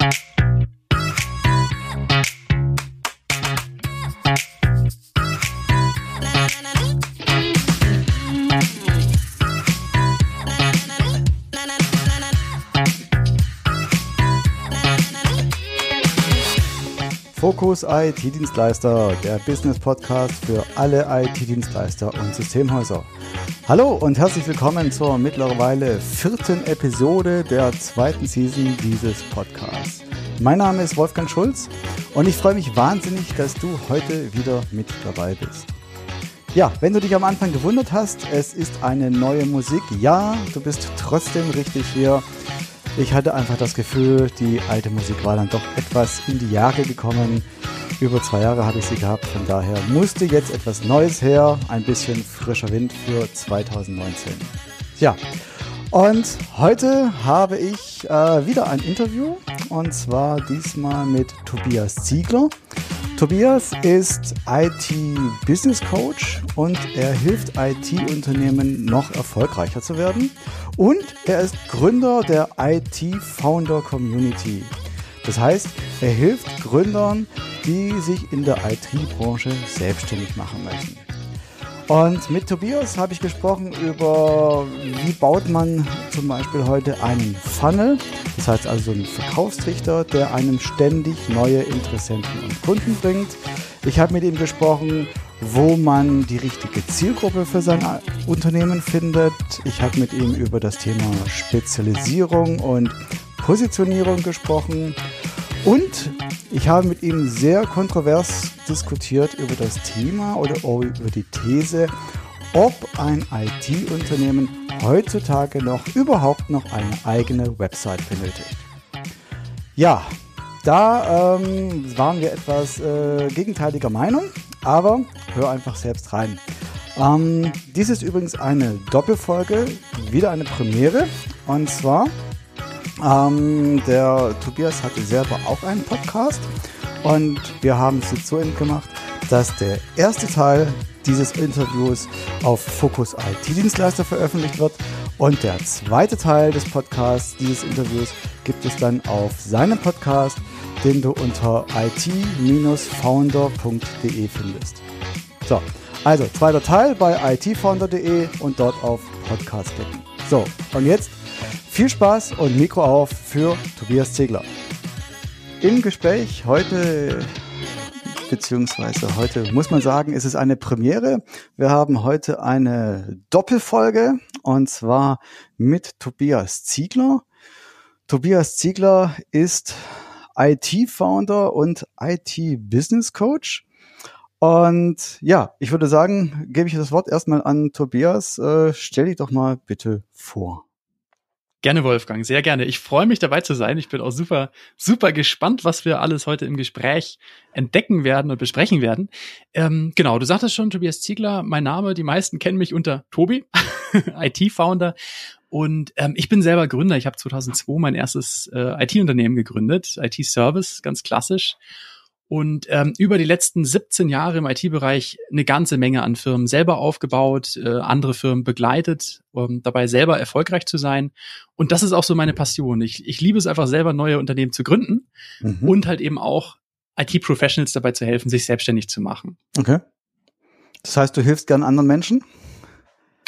thank you Fokus IT-Dienstleister, der Business-Podcast für alle IT-Dienstleister und Systemhäuser. Hallo und herzlich willkommen zur mittlerweile vierten Episode der zweiten Season dieses Podcasts. Mein Name ist Wolfgang Schulz und ich freue mich wahnsinnig, dass du heute wieder mit dabei bist. Ja, wenn du dich am Anfang gewundert hast, es ist eine neue Musik. Ja, du bist trotzdem richtig hier. Ich hatte einfach das Gefühl, die alte Musik war dann doch etwas in die Jahre gekommen. Über zwei Jahre habe ich sie gehabt, von daher musste jetzt etwas Neues her, ein bisschen frischer Wind für 2019. Ja, und heute habe ich äh, wieder ein Interview und zwar diesmal mit Tobias Ziegler. Tobias ist IT-Business Coach und er hilft IT-Unternehmen noch erfolgreicher zu werden. Und er ist Gründer der IT-Founder Community. Das heißt, er hilft Gründern, die sich in der IT-Branche selbstständig machen möchten. Und mit Tobias habe ich gesprochen über, wie baut man zum Beispiel heute einen Funnel, das heißt also einen Verkaufstrichter, der einem ständig neue Interessenten und Kunden bringt. Ich habe mit ihm gesprochen, wo man die richtige Zielgruppe für sein Unternehmen findet. Ich habe mit ihm über das Thema Spezialisierung und Positionierung gesprochen. Und ich habe mit ihm sehr kontrovers diskutiert über das Thema oder über die These, ob ein IT-Unternehmen heutzutage noch überhaupt noch eine eigene Website benötigt. Ja, da ähm, waren wir etwas äh, gegenteiliger Meinung, aber hör einfach selbst rein. Ähm, dies ist übrigens eine Doppelfolge, wieder eine Premiere. Und zwar ähm, der Tobias hatte selber auch einen Podcast und wir haben es jetzt so gemacht, dass der erste Teil dieses Interviews auf Fokus IT-Dienstleister veröffentlicht wird und der zweite Teil des Podcasts, dieses Interviews, gibt es dann auf seinem Podcast, den du unter it-founder.de findest. So, also zweiter Teil bei itfounder.de und dort auf Podcast klicken. So, und jetzt viel Spaß und Mikro auf für Tobias Ziegler. Im Gespräch heute, beziehungsweise heute muss man sagen, ist es eine Premiere. Wir haben heute eine Doppelfolge und zwar mit Tobias Ziegler. Tobias Ziegler ist IT-Founder und IT-Business-Coach. Und ja, ich würde sagen, gebe ich das Wort erstmal an Tobias. Äh, stell dich doch mal bitte vor. Gerne, Wolfgang, sehr gerne. Ich freue mich dabei zu sein. Ich bin auch super, super gespannt, was wir alles heute im Gespräch entdecken werden und besprechen werden. Ähm, genau, du sagtest schon, Tobias Ziegler, mein Name, die meisten kennen mich unter Tobi, IT-Founder. Und ähm, ich bin selber Gründer. Ich habe 2002 mein erstes äh, IT-Unternehmen gegründet, IT-Service, ganz klassisch und ähm, über die letzten 17 Jahre im IT-Bereich eine ganze Menge an Firmen selber aufgebaut, äh, andere Firmen begleitet, um dabei selber erfolgreich zu sein. Und das ist auch so meine Passion. Ich, ich liebe es einfach selber, neue Unternehmen zu gründen mhm. und halt eben auch IT-Professionals dabei zu helfen, sich selbstständig zu machen. Okay. Das heißt, du hilfst gern anderen Menschen?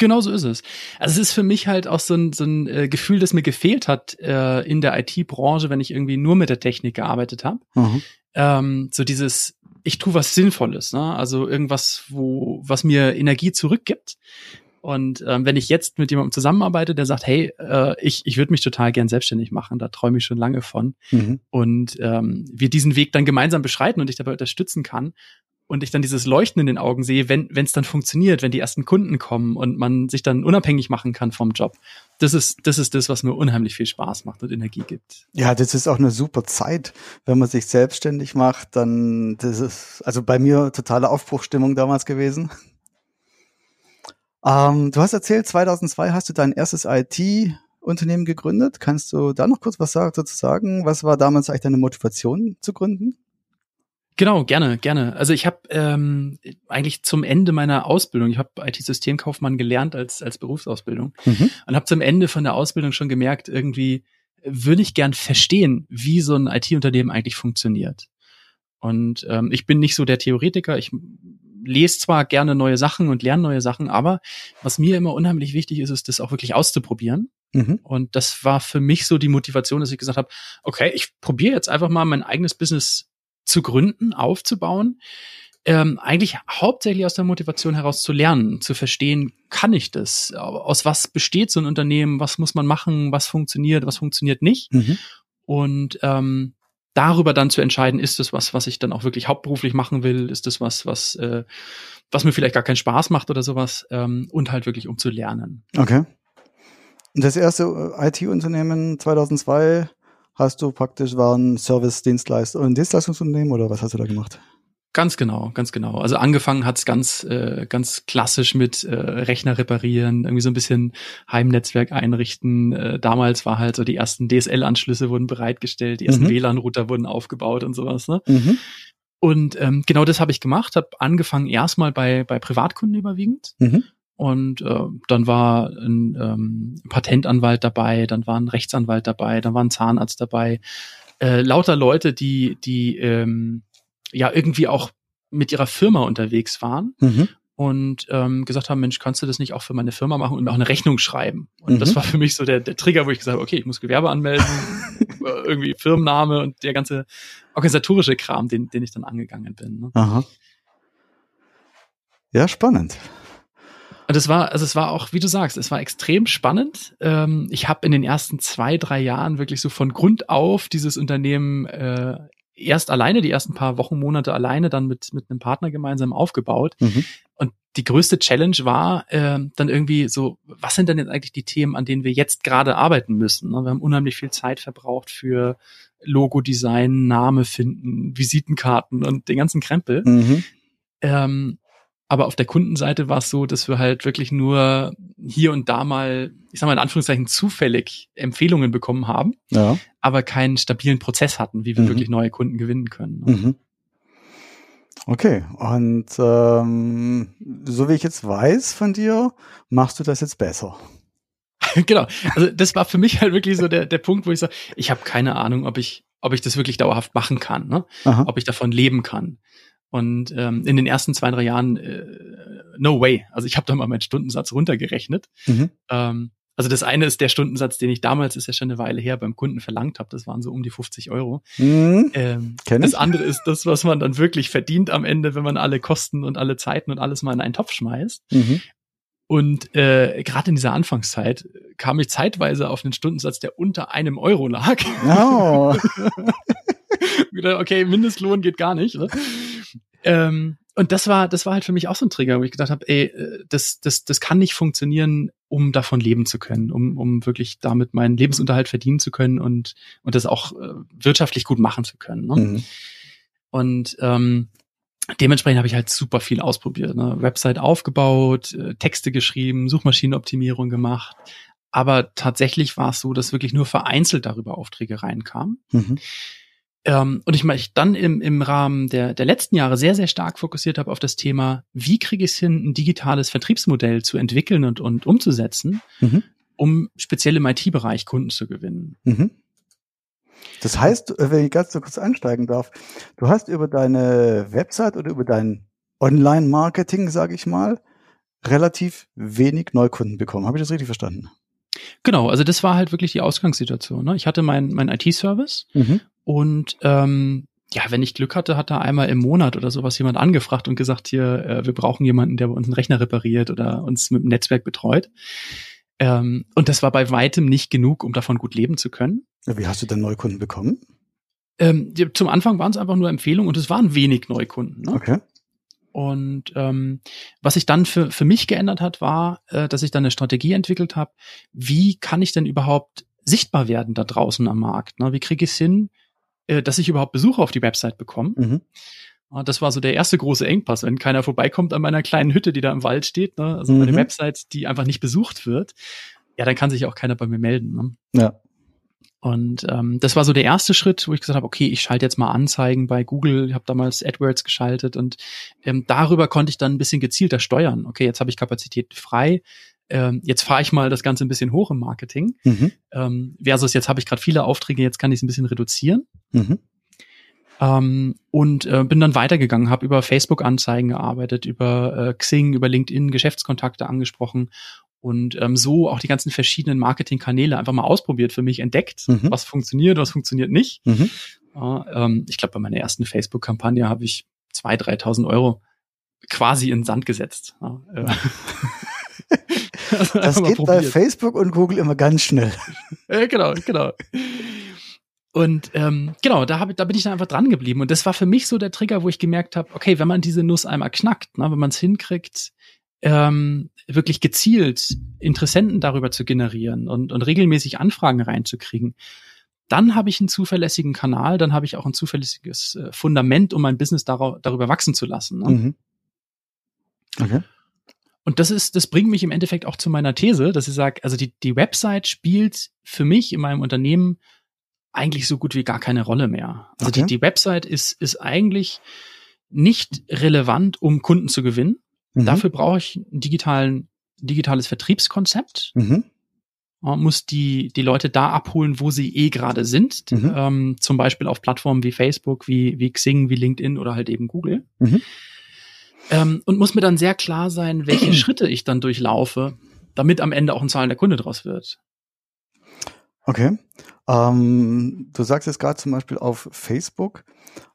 Genau so ist es. Also es ist für mich halt auch so ein, so ein äh, Gefühl, das mir gefehlt hat äh, in der IT-Branche, wenn ich irgendwie nur mit der Technik gearbeitet habe. Mhm ähm, so dieses, ich tue was Sinnvolles, ne? Also irgendwas, wo, was mir Energie zurückgibt. Und ähm, wenn ich jetzt mit jemandem zusammenarbeite, der sagt, hey, äh, ich, ich würde mich total gern selbstständig machen, da träume ich schon lange von. Mhm. Und ähm, wir diesen Weg dann gemeinsam beschreiten und ich dabei unterstützen kann, und ich dann dieses Leuchten in den Augen sehe, wenn es dann funktioniert, wenn die ersten Kunden kommen und man sich dann unabhängig machen kann vom Job. Das ist, das ist das, was mir unheimlich viel Spaß macht und Energie gibt. Ja, das ist auch eine super Zeit, wenn man sich selbstständig macht, dann, das ist, also bei mir totale Aufbruchstimmung damals gewesen. Ähm, du hast erzählt, 2002 hast du dein erstes IT Unternehmen gegründet. Kannst du da noch kurz was dazu sagen? Was war damals eigentlich deine Motivation zu gründen? Genau, gerne, gerne. Also ich habe ähm, eigentlich zum Ende meiner Ausbildung, ich habe IT-Systemkaufmann gelernt als als Berufsausbildung mhm. und habe zum Ende von der Ausbildung schon gemerkt, irgendwie würde ich gern verstehen, wie so ein IT-Unternehmen eigentlich funktioniert. Und ähm, ich bin nicht so der Theoretiker. Ich lese zwar gerne neue Sachen und lerne neue Sachen, aber was mir immer unheimlich wichtig ist, ist das auch wirklich auszuprobieren. Mhm. Und das war für mich so die Motivation, dass ich gesagt habe, okay, ich probiere jetzt einfach mal mein eigenes Business zu gründen, aufzubauen. Ähm, eigentlich hauptsächlich aus der Motivation heraus zu lernen, zu verstehen, kann ich das? Aus was besteht so ein Unternehmen? Was muss man machen? Was funktioniert? Was funktioniert nicht? Mhm. Und ähm, darüber dann zu entscheiden, ist das was, was ich dann auch wirklich hauptberuflich machen will, ist das was, was, äh, was mir vielleicht gar keinen Spaß macht oder sowas, ähm, und halt wirklich um zu lernen. Okay. Das erste äh, IT-Unternehmen 2002 hast du praktisch, war ein Service-Dienstleister, ein Dienstleistungsunternehmen oder was hast du da gemacht? Ganz genau, ganz genau. Also angefangen hat's ganz, äh, ganz klassisch mit äh, Rechner reparieren, irgendwie so ein bisschen Heimnetzwerk einrichten. Äh, damals war halt so die ersten DSL-Anschlüsse wurden bereitgestellt, die ersten mhm. WLAN-Router wurden aufgebaut und sowas. Ne? Mhm. Und ähm, genau das habe ich gemacht, habe angefangen erstmal bei, bei Privatkunden überwiegend. Mhm. Und äh, dann war ein ähm, Patentanwalt dabei, dann war ein Rechtsanwalt dabei, dann war ein Zahnarzt dabei. Äh, lauter Leute, die, die ähm, ja irgendwie auch mit ihrer Firma unterwegs waren mhm. und ähm, gesagt haben, Mensch, kannst du das nicht auch für meine Firma machen und mir auch eine Rechnung schreiben? Und mhm. das war für mich so der, der Trigger, wo ich gesagt habe, okay, ich muss Gewerbe anmelden, äh, irgendwie Firmenname und der ganze organisatorische Kram, den, den ich dann angegangen bin. Ne? Aha. Ja, spannend. Und es war, also es war auch, wie du sagst, es war extrem spannend. Ähm, ich habe in den ersten zwei, drei Jahren wirklich so von Grund auf dieses Unternehmen äh, erst alleine, die ersten paar Wochen, Monate alleine, dann mit, mit einem Partner gemeinsam aufgebaut. Mhm. Und die größte Challenge war äh, dann irgendwie so, was sind denn jetzt eigentlich die Themen, an denen wir jetzt gerade arbeiten müssen? Ne? Wir haben unheimlich viel Zeit verbraucht für Logo-Design, Name finden, Visitenkarten und den ganzen Krempel. Mhm. Ähm, aber auf der Kundenseite war es so, dass wir halt wirklich nur hier und da mal, ich sag mal in Anführungszeichen, zufällig Empfehlungen bekommen haben, ja. aber keinen stabilen Prozess hatten, wie wir mhm. wirklich neue Kunden gewinnen können. Ne? Mhm. Okay, und ähm, so wie ich jetzt weiß von dir, machst du das jetzt besser. genau, also das war für mich halt wirklich so der, der Punkt, wo ich sage, ich habe keine Ahnung, ob ich, ob ich das wirklich dauerhaft machen kann, ne? ob ich davon leben kann. Und ähm, in den ersten zwei, drei Jahren, äh, no way. Also ich habe da mal meinen Stundensatz runtergerechnet. Mhm. Ähm, also das eine ist der Stundensatz, den ich damals, ist ja schon eine Weile her, beim Kunden verlangt habe. Das waren so um die 50 Euro. Mhm. Ähm, das andere ist das, was man dann wirklich verdient am Ende, wenn man alle Kosten und alle Zeiten und alles mal in einen Topf schmeißt. Mhm. Und äh, gerade in dieser Anfangszeit kam ich zeitweise auf einen Stundensatz, der unter einem Euro lag. Oh. okay, Mindestlohn geht gar nicht. Ne? Ähm, und das war, das war halt für mich auch so ein Trigger, wo ich gedacht habe, ey, äh, das, das, das kann nicht funktionieren, um davon leben zu können, um, um wirklich damit meinen Lebensunterhalt verdienen zu können und, und das auch äh, wirtschaftlich gut machen zu können. Ne? Mhm. Und ähm, dementsprechend habe ich halt super viel ausprobiert. Ne? Website aufgebaut, äh, Texte geschrieben, Suchmaschinenoptimierung gemacht. Aber tatsächlich war es so, dass wirklich nur vereinzelt darüber Aufträge reinkamen. Mhm. Ähm, und ich mich dann im, im Rahmen der, der letzten Jahre sehr, sehr stark fokussiert habe auf das Thema, wie kriege ich es hin, ein digitales Vertriebsmodell zu entwickeln und, und umzusetzen, mhm. um speziell im IT-Bereich Kunden zu gewinnen. Mhm. Das heißt, äh, wenn ich ganz so kurz einsteigen darf, du hast über deine Website oder über dein Online-Marketing, sage ich mal, relativ wenig Neukunden bekommen. Habe ich das richtig verstanden? Genau, also das war halt wirklich die Ausgangssituation. Ne? Ich hatte mein, mein IT-Service mhm. Und ähm, ja, wenn ich Glück hatte, hat da einmal im Monat oder sowas jemand angefragt und gesagt, hier, äh, wir brauchen jemanden, der bei uns einen Rechner repariert oder uns mit dem Netzwerk betreut. Ähm, und das war bei weitem nicht genug, um davon gut leben zu können. Wie hast du denn Neukunden bekommen? Ähm, die, zum Anfang waren es einfach nur Empfehlungen und es waren wenig Neukunden. Ne? Okay. Und ähm, was sich dann für, für mich geändert hat, war, äh, dass ich dann eine Strategie entwickelt habe, wie kann ich denn überhaupt sichtbar werden da draußen am Markt? Ne? Wie kriege ich es hin, dass ich überhaupt Besucher auf die Website bekomme. Mhm. Das war so der erste große Engpass, wenn keiner vorbeikommt an meiner kleinen Hütte, die da im Wald steht, ne? also mhm. meine Website, die einfach nicht besucht wird, ja, dann kann sich auch keiner bei mir melden. Ne? Ja. Und ähm, das war so der erste Schritt, wo ich gesagt habe, okay, ich schalte jetzt mal Anzeigen bei Google, ich habe damals AdWords geschaltet und ähm, darüber konnte ich dann ein bisschen gezielter steuern. Okay, jetzt habe ich Kapazität frei, ähm, jetzt fahre ich mal das Ganze ein bisschen hoch im Marketing. Mhm. Ähm, versus jetzt habe ich gerade viele Aufträge, jetzt kann ich es ein bisschen reduzieren. Mhm. Ähm, und äh, bin dann weitergegangen, habe über Facebook-Anzeigen gearbeitet, über äh, Xing, über LinkedIn Geschäftskontakte angesprochen und ähm, so auch die ganzen verschiedenen Marketingkanäle einfach mal ausprobiert, für mich entdeckt, mhm. was funktioniert, was funktioniert nicht. Mhm. Ja, ähm, ich glaube, bei meiner ersten Facebook-Kampagne habe ich 2.000, 3.000 Euro quasi in den Sand gesetzt. Ja, äh. das geht bei Facebook und Google immer ganz schnell. Ja, genau, genau. Und ähm, genau, da, hab, da bin ich dann einfach dran geblieben. Und das war für mich so der Trigger, wo ich gemerkt habe, okay, wenn man diese Nuss einmal knackt, ne, wenn man es hinkriegt, ähm, wirklich gezielt Interessenten darüber zu generieren und, und regelmäßig Anfragen reinzukriegen, dann habe ich einen zuverlässigen Kanal, dann habe ich auch ein zuverlässiges äh, Fundament, um mein Business dar darüber wachsen zu lassen. Ne? Mhm. Okay. Und das ist, das bringt mich im Endeffekt auch zu meiner These, dass ich sage, also die, die Website spielt für mich in meinem Unternehmen eigentlich so gut wie gar keine Rolle mehr. Also okay. die, die Website ist, ist eigentlich nicht relevant, um Kunden zu gewinnen. Mhm. Dafür brauche ich ein digitalen, digitales Vertriebskonzept. Mhm. Man muss die, die Leute da abholen, wo sie eh gerade sind. Mhm. Ähm, zum Beispiel auf Plattformen wie Facebook, wie, wie Xing, wie LinkedIn oder halt eben Google. Mhm. Ähm, und muss mir dann sehr klar sein, welche Schritte ich dann durchlaufe, damit am Ende auch ein zahlender Kunde draus wird. Okay. Ähm, du sagst jetzt gerade zum Beispiel auf Facebook.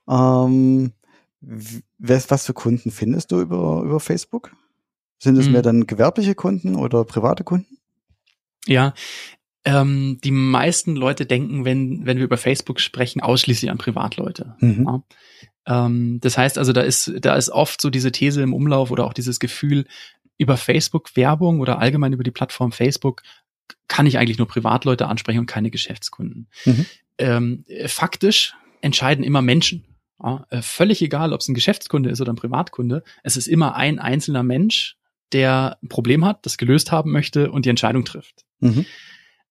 Ähm, was für Kunden findest du über, über Facebook? Sind es hm. mehr dann gewerbliche Kunden oder private Kunden? Ja, ähm, die meisten Leute denken, wenn, wenn wir über Facebook sprechen, ausschließlich an Privatleute. Mhm. Ja. Ähm, das heißt also, da ist, da ist oft so diese These im Umlauf oder auch dieses Gefühl, über Facebook Werbung oder allgemein über die Plattform Facebook kann ich eigentlich nur Privatleute ansprechen und keine Geschäftskunden. Mhm. Ähm, faktisch entscheiden immer Menschen. Ja, äh, völlig egal, ob es ein Geschäftskunde ist oder ein Privatkunde. Es ist immer ein einzelner Mensch, der ein Problem hat, das gelöst haben möchte und die Entscheidung trifft. Mhm.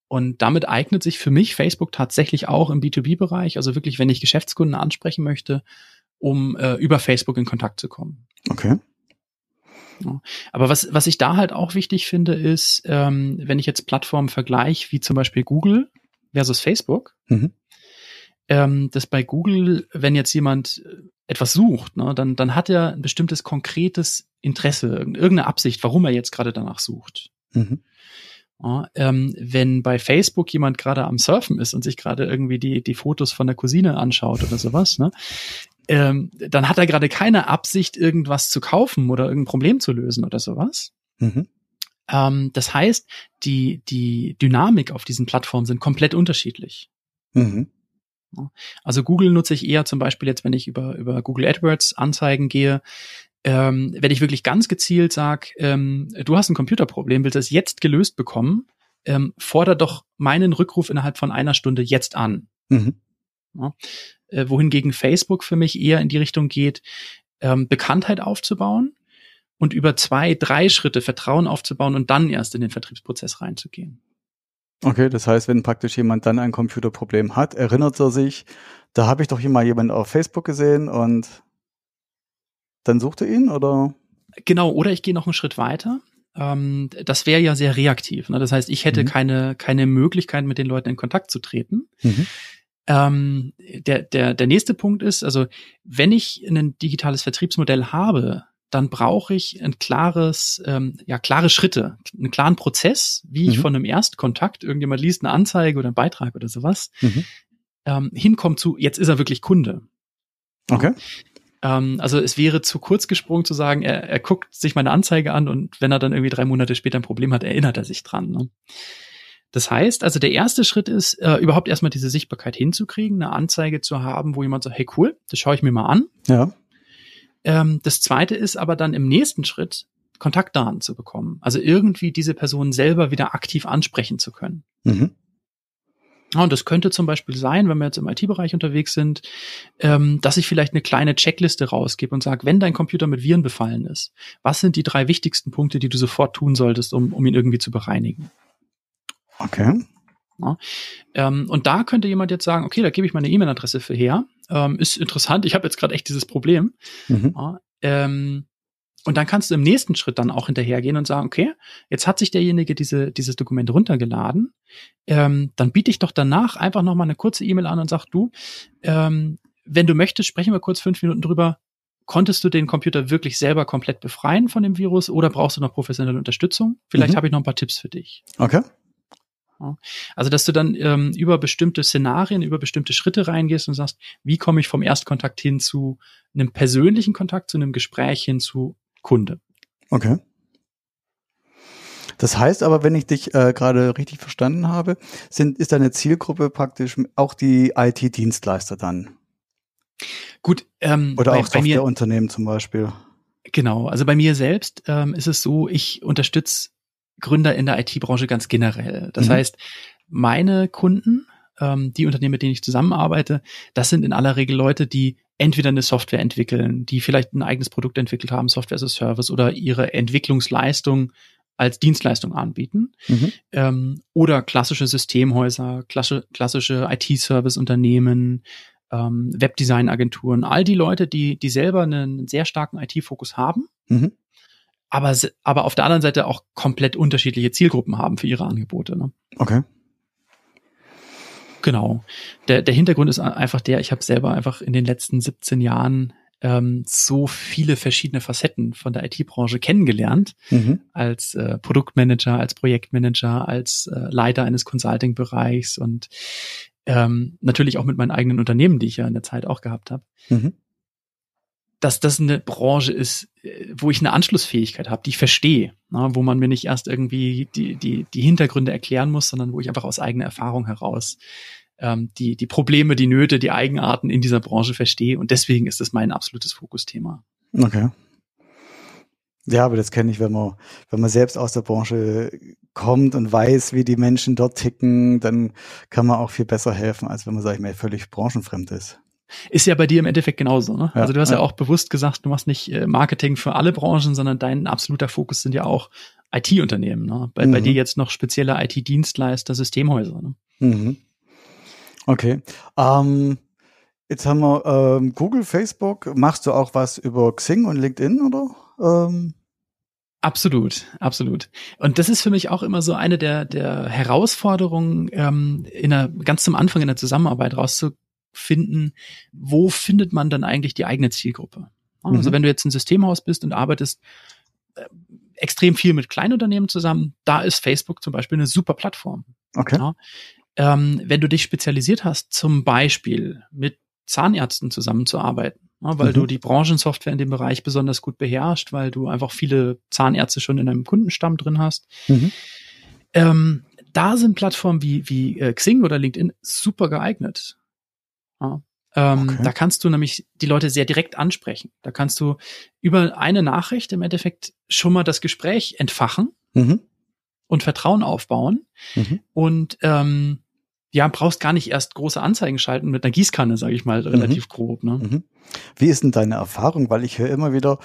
Und damit eignet sich für mich Facebook tatsächlich auch im B2B-Bereich, also wirklich, wenn ich Geschäftskunden ansprechen möchte, um äh, über Facebook in Kontakt zu kommen. Okay. Aber was, was ich da halt auch wichtig finde, ist, ähm, wenn ich jetzt Plattformen vergleiche, wie zum Beispiel Google versus Facebook, mhm. ähm, dass bei Google, wenn jetzt jemand etwas sucht, ne, dann, dann hat er ein bestimmtes konkretes Interesse, irgendeine Absicht, warum er jetzt gerade danach sucht. Mhm. Ja, ähm, wenn bei Facebook jemand gerade am Surfen ist und sich gerade irgendwie die, die Fotos von der Cousine anschaut oder sowas, ne, ähm, dann hat er gerade keine Absicht, irgendwas zu kaufen oder irgendein Problem zu lösen oder sowas. Mhm. Ähm, das heißt, die, die Dynamik auf diesen Plattformen sind komplett unterschiedlich. Mhm. Also Google nutze ich eher zum Beispiel jetzt, wenn ich über, über Google AdWords Anzeigen gehe, ähm, wenn ich wirklich ganz gezielt sage, ähm, du hast ein Computerproblem, willst es jetzt gelöst bekommen, ähm, forder doch meinen Rückruf innerhalb von einer Stunde jetzt an. Mhm. Ja äh, wohingegen Facebook für mich eher in die Richtung geht, ähm, Bekanntheit aufzubauen und über zwei, drei Schritte Vertrauen aufzubauen und dann erst in den Vertriebsprozess reinzugehen. Okay, das heißt, wenn praktisch jemand dann ein Computerproblem hat, erinnert er sich, da habe ich doch hier mal jemanden auf Facebook gesehen und dann sucht er ihn oder? Genau, oder ich gehe noch einen Schritt weiter. Ähm, das wäre ja sehr reaktiv. Ne? Das heißt, ich hätte mhm. keine, keine Möglichkeit, mit den Leuten in Kontakt zu treten. Mhm. Ähm, der, der, der nächste Punkt ist, also wenn ich ein digitales Vertriebsmodell habe, dann brauche ich ein klares, ähm, ja, klare Schritte, einen klaren Prozess, wie ich mhm. von einem Erstkontakt, irgendjemand liest eine Anzeige oder einen Beitrag oder sowas, mhm. ähm, hinkommt zu, jetzt ist er wirklich Kunde. Okay. Ähm, also es wäre zu kurz gesprungen zu sagen, er, er guckt sich meine Anzeige an und wenn er dann irgendwie drei Monate später ein Problem hat, erinnert er sich dran. Ne? Das heißt, also der erste Schritt ist, äh, überhaupt erstmal diese Sichtbarkeit hinzukriegen, eine Anzeige zu haben, wo jemand sagt, hey cool, das schaue ich mir mal an. Ja. Ähm, das zweite ist aber dann im nächsten Schritt, Kontaktdaten zu bekommen. Also irgendwie diese Person selber wieder aktiv ansprechen zu können. Mhm. Ja, und das könnte zum Beispiel sein, wenn wir jetzt im IT-Bereich unterwegs sind, ähm, dass ich vielleicht eine kleine Checkliste rausgebe und sage, wenn dein Computer mit Viren befallen ist, was sind die drei wichtigsten Punkte, die du sofort tun solltest, um, um ihn irgendwie zu bereinigen? Okay. Ja. Ähm, und da könnte jemand jetzt sagen, okay, da gebe ich meine E-Mail-Adresse für her. Ähm, ist interessant, ich habe jetzt gerade echt dieses Problem. Mhm. Ja, ähm, Und dann kannst du im nächsten Schritt dann auch hinterhergehen und sagen, okay, jetzt hat sich derjenige diese, dieses Dokument runtergeladen. Ähm, dann biete ich doch danach einfach nochmal eine kurze E-Mail an und sag, du, ähm, wenn du möchtest, sprechen wir kurz fünf Minuten drüber. Konntest du den Computer wirklich selber komplett befreien von dem Virus oder brauchst du noch professionelle Unterstützung? Vielleicht mhm. habe ich noch ein paar Tipps für dich. Okay. Also, dass du dann ähm, über bestimmte Szenarien, über bestimmte Schritte reingehst und sagst, wie komme ich vom Erstkontakt hin zu einem persönlichen Kontakt, zu einem Gespräch hin zu Kunde. Okay. Das heißt aber, wenn ich dich äh, gerade richtig verstanden habe, sind, ist deine Zielgruppe praktisch auch die IT-Dienstleister dann? Gut. Ähm, Oder bei, auch Softwareunternehmen zum Beispiel. Genau. Also bei mir selbst ähm, ist es so, ich unterstütze Gründer in der IT-Branche ganz generell. Das mhm. heißt, meine Kunden, ähm, die Unternehmen, mit denen ich zusammenarbeite, das sind in aller Regel Leute, die entweder eine Software entwickeln, die vielleicht ein eigenes Produkt entwickelt haben, Software as a Service oder ihre Entwicklungsleistung als Dienstleistung anbieten. Mhm. Ähm, oder klassische Systemhäuser, klassische, klassische IT-Service-Unternehmen, ähm, Webdesign-Agenturen, all die Leute, die, die selber einen sehr starken IT-Fokus haben, mhm aber, aber auf der anderen Seite auch komplett unterschiedliche Zielgruppen haben für ihre Angebote. Ne? Okay. Genau. Der, der Hintergrund ist einfach der, ich habe selber einfach in den letzten 17 Jahren ähm, so viele verschiedene Facetten von der IT-Branche kennengelernt, mhm. als äh, Produktmanager, als Projektmanager, als äh, Leiter eines Consulting-Bereichs und ähm, natürlich auch mit meinen eigenen Unternehmen, die ich ja in der Zeit auch gehabt habe. Mhm dass das eine Branche ist, äh, wo ich eine Anschlussfähigkeit habe, die ich verstehe, ne, wo man mir nicht erst irgendwie die, die, die Hintergründe erklären muss, sondern wo ich einfach aus eigener Erfahrung heraus ähm, die, die Probleme, die Nöte, die Eigenarten in dieser Branche verstehe. Und deswegen ist das mein absolutes Fokusthema. Okay. Ja, aber das kenne ich, wenn man, wenn man selbst aus der Branche kommt und weiß, wie die Menschen dort ticken, dann kann man auch viel besser helfen, als wenn man, sag ich mal, völlig branchenfremd ist. Ist ja bei dir im Endeffekt genauso. Ne? Ja, also du hast ja. ja. auch bewusst gesagt, du machst nicht äh, Marketing für alle Branchen, sondern dein absoluter Fokus sind ja auch IT-Unternehmen. Ne? Bei, mhm. bei dir jetzt noch spezielle IT-Dienstleister, Systemhäuser. Ne? Mhm. Okay. Ähm, jetzt haben wir ähm, Google, Facebook. Machst du auch was über Xing und LinkedIn oder? Ähm Absolut, absolut. Und das ist für mich auch immer so eine der, der Herausforderungen, ähm, in der, ganz zum Anfang in der Zusammenarbeit rauszu, finden, wo findet man dann eigentlich die eigene Zielgruppe? Also mhm. wenn du jetzt ein Systemhaus bist und arbeitest äh, extrem viel mit Kleinunternehmen zusammen, da ist Facebook zum Beispiel eine super Plattform. Okay. Ja. Ähm, wenn du dich spezialisiert hast, zum Beispiel mit Zahnärzten zusammenzuarbeiten, ja, weil mhm. du die Branchensoftware in dem Bereich besonders gut beherrschst, weil du einfach viele Zahnärzte schon in deinem Kundenstamm drin hast. Mhm. Ähm, da sind Plattformen wie, wie äh, Xing oder LinkedIn super geeignet. Ja. Ähm, okay. Da kannst du nämlich die Leute sehr direkt ansprechen. Da kannst du über eine Nachricht im Endeffekt schon mal das Gespräch entfachen mhm. und Vertrauen aufbauen. Mhm. Und ähm, ja, brauchst gar nicht erst große Anzeigen schalten mit einer Gießkanne, sage ich mal, relativ mhm. grob. Ne? Mhm. Wie ist denn deine Erfahrung? Weil ich höre immer wieder,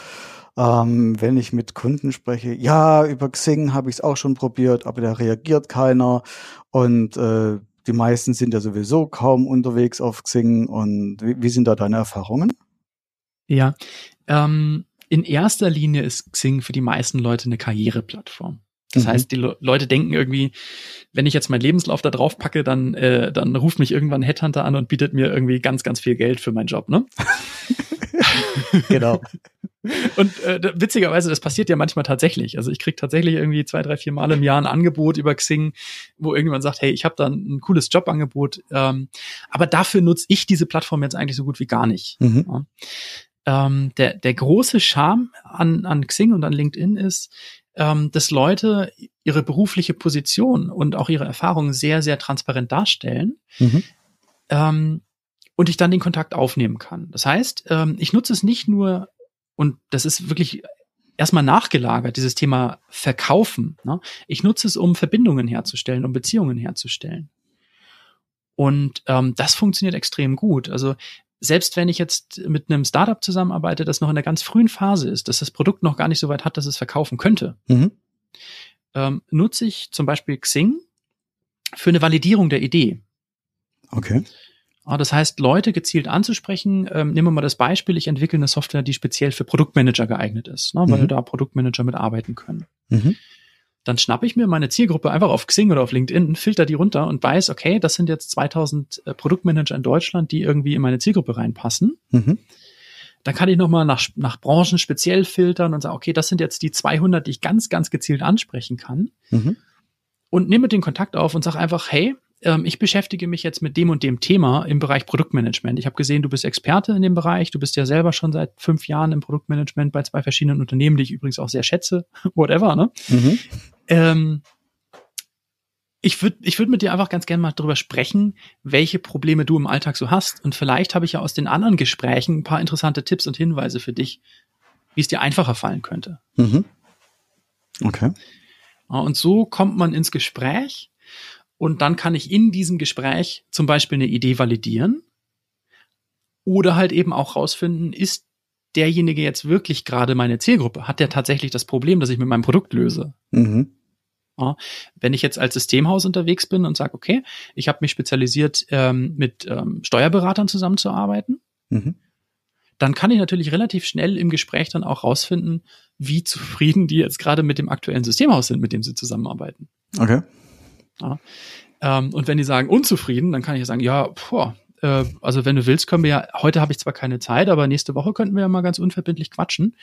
ähm, wenn ich mit Kunden spreche, ja, über Xing habe ich es auch schon probiert, aber da reagiert keiner. Und äh, die meisten sind ja sowieso kaum unterwegs auf Xing. Und wie, wie sind da deine Erfahrungen? Ja, ähm, in erster Linie ist Xing für die meisten Leute eine Karriereplattform. Das mhm. heißt, die Le Leute denken irgendwie, wenn ich jetzt meinen Lebenslauf da drauf packe, dann, äh, dann ruft mich irgendwann ein Headhunter an und bietet mir irgendwie ganz, ganz viel Geld für meinen Job, ne? genau. Und äh, witzigerweise, das passiert ja manchmal tatsächlich. Also ich krieg tatsächlich irgendwie zwei, drei, vier Mal im Jahr ein Angebot über Xing, wo irgendjemand sagt, hey, ich habe da ein, cooles Jobangebot. Ähm, aber dafür nutze ich diese Plattform jetzt eigentlich so gut wie gar nicht. Mhm. Ja. Ähm, der, der große Charme an, an Xing und an LinkedIn ist, ähm, dass Leute ihre berufliche Position und auch ihre Erfahrungen sehr, sehr transparent darstellen. Mhm. Ähm, und ich dann den Kontakt aufnehmen kann. Das heißt, ähm, ich nutze es nicht nur und das ist wirklich erstmal nachgelagert, dieses Thema Verkaufen. Ne? Ich nutze es, um Verbindungen herzustellen, um Beziehungen herzustellen. Und ähm, das funktioniert extrem gut. Also selbst wenn ich jetzt mit einem Startup zusammenarbeite, das noch in der ganz frühen Phase ist, dass das Produkt noch gar nicht so weit hat, dass es verkaufen könnte, mhm. ähm, nutze ich zum Beispiel Xing für eine Validierung der Idee. Okay. Das heißt, Leute gezielt anzusprechen. Ähm, nehmen wir mal das Beispiel, ich entwickle eine Software, die speziell für Produktmanager geeignet ist, ne, weil Mhm. da Produktmanager mitarbeiten können. Mhm. Dann schnappe ich mir meine Zielgruppe einfach auf Xing oder auf LinkedIn, filter die runter und weiß, okay, das sind jetzt 2000 äh, Produktmanager in Deutschland, die irgendwie in meine Zielgruppe reinpassen. Mhm. Dann kann ich nochmal nach, nach Branchen speziell filtern und sagen, okay, das sind jetzt die 200, die ich ganz, ganz gezielt ansprechen kann. Mhm. Und nehme den Kontakt auf und sage einfach, hey, ähm, ich beschäftige mich jetzt mit dem und dem Thema im Bereich Produktmanagement. Ich habe gesehen, du bist Experte in dem Bereich. Du bist ja selber schon seit fünf Jahren im Produktmanagement bei zwei verschiedenen Unternehmen, die ich übrigens auch sehr schätze. Whatever, ne? Mhm. Ähm, ich würde ich würd mit dir einfach ganz gerne mal drüber sprechen, welche Probleme du im Alltag so hast. Und vielleicht habe ich ja aus den anderen Gesprächen ein paar interessante Tipps und Hinweise für dich, wie es dir einfacher fallen könnte. Mhm. Okay. Und so kommt man ins Gespräch und dann kann ich in diesem Gespräch zum Beispiel eine Idee validieren oder halt eben auch rausfinden, ist derjenige jetzt wirklich gerade meine Zielgruppe? Hat der tatsächlich das Problem, das ich mit meinem Produkt löse? Mhm. Wenn ich jetzt als Systemhaus unterwegs bin und sage, okay, ich habe mich spezialisiert, ähm, mit ähm, Steuerberatern zusammenzuarbeiten, Mhm. dann kann ich natürlich relativ schnell im Gespräch dann auch rausfinden, wie zufrieden die jetzt gerade mit dem aktuellen Systemhaus sind, mit dem sie zusammenarbeiten. Okay. Ähm, und wenn die sagen unzufrieden, dann kann ich ja sagen, ja, boah, äh, also wenn du willst, können wir ja, heute habe ich zwar keine Zeit, aber nächste Woche könnten wir ja mal ganz unverbindlich quatschen,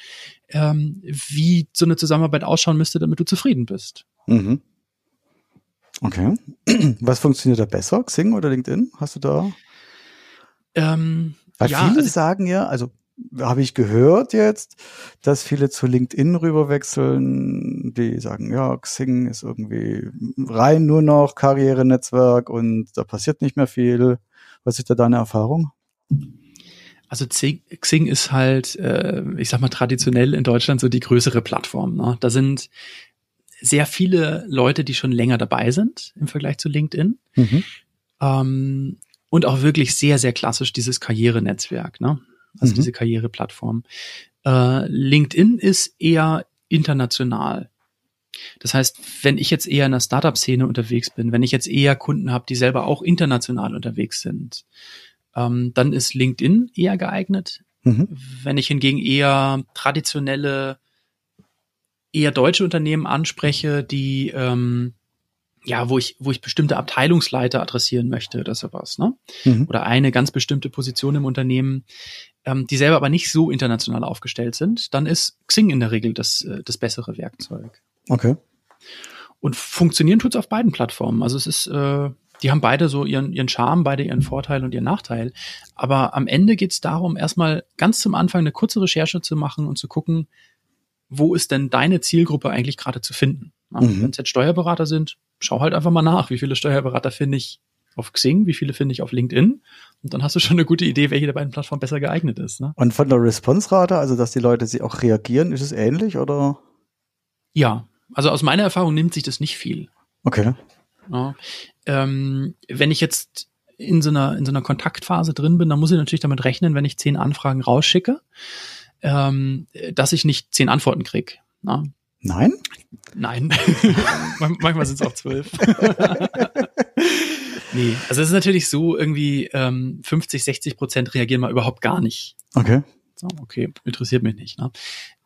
ähm, wie so eine Zusammenarbeit ausschauen müsste, damit du zufrieden bist. Mhm. Okay. Was funktioniert da besser? Xing oder LinkedIn? Hast du da? Ähm, Weil ja, viele also, sagen ja, also habe ich gehört jetzt, dass viele zu LinkedIn rüberwechseln, die sagen, ja, Xing ist irgendwie rein nur noch Karrierenetzwerk und da passiert nicht mehr viel. Was ist da deine Erfahrung? also Xing, ist halt, äh, ich sag mal, traditionell in Deutschland so die größere Plattform. Ne? Da sind sehr viele Leute, die schon länger dabei sind im Vergleich zu LinkedIn. Mhm. Ähm, und auch wirklich sehr, sehr klassisch dieses Karrierenetzwerk, ne? Also Mhm. diese Karriereplattform. Äh, LinkedIn ist eher international. Das heißt, wenn ich jetzt eher in der Startup-Szene unterwegs bin, wenn ich jetzt eher Kunden habe, die selber auch international unterwegs sind, ähm, dann ist LinkedIn eher geeignet. Mhm. Wenn ich hingegen eher traditionelle, eher deutsche Unternehmen anspreche, die ähm, ja, wo ich, wo ich bestimmte Abteilungsleiter adressieren möchte oder sowas, ne? Mhm. Oder eine ganz bestimmte Position im Unternehmen, ähm, die selber aber nicht so international aufgestellt sind, dann ist Xing in der Regel das, äh, das bessere Werkzeug. Okay. Und funktionieren tut's auf beiden Plattformen. Also es ist, äh, die haben beide so ihren, ihren Charme, beide ihren Vorteil und ihren Nachteil. Aber am Ende geht's darum, erstmal ganz zum Anfang eine kurze Recherche zu machen und zu gucken, wo ist denn deine Zielgruppe eigentlich gerade zu finden? Mhm. Wenn es jetzt Steuerberater sind, schau halt einfach mal nach, wie viele Steuerberater finde ich auf Xing, wie viele finde ich auf LinkedIn. Und dann hast du schon eine gute Idee, welche der beiden Plattformen besser geeignet ist. Ne? Und von der Response-Rate, also dass die Leute sie auch reagieren, ist es ähnlich oder? Ja, also aus meiner Erfahrung nimmt sich das nicht viel. Okay. Ja. Ähm, wenn ich jetzt in so einer in so einer Kontaktphase drin bin, dann muss ich natürlich damit rechnen, wenn ich zehn Anfragen rausschicke, ähm, dass ich nicht zehn Antworten krieg. Na? Nein? Nein, Man- manchmal sind es auch zwölf. nee, also es ist natürlich so, irgendwie ähm, 50, 60 Prozent reagieren mal überhaupt gar nicht. Okay. So, okay, interessiert mich nicht. Ne?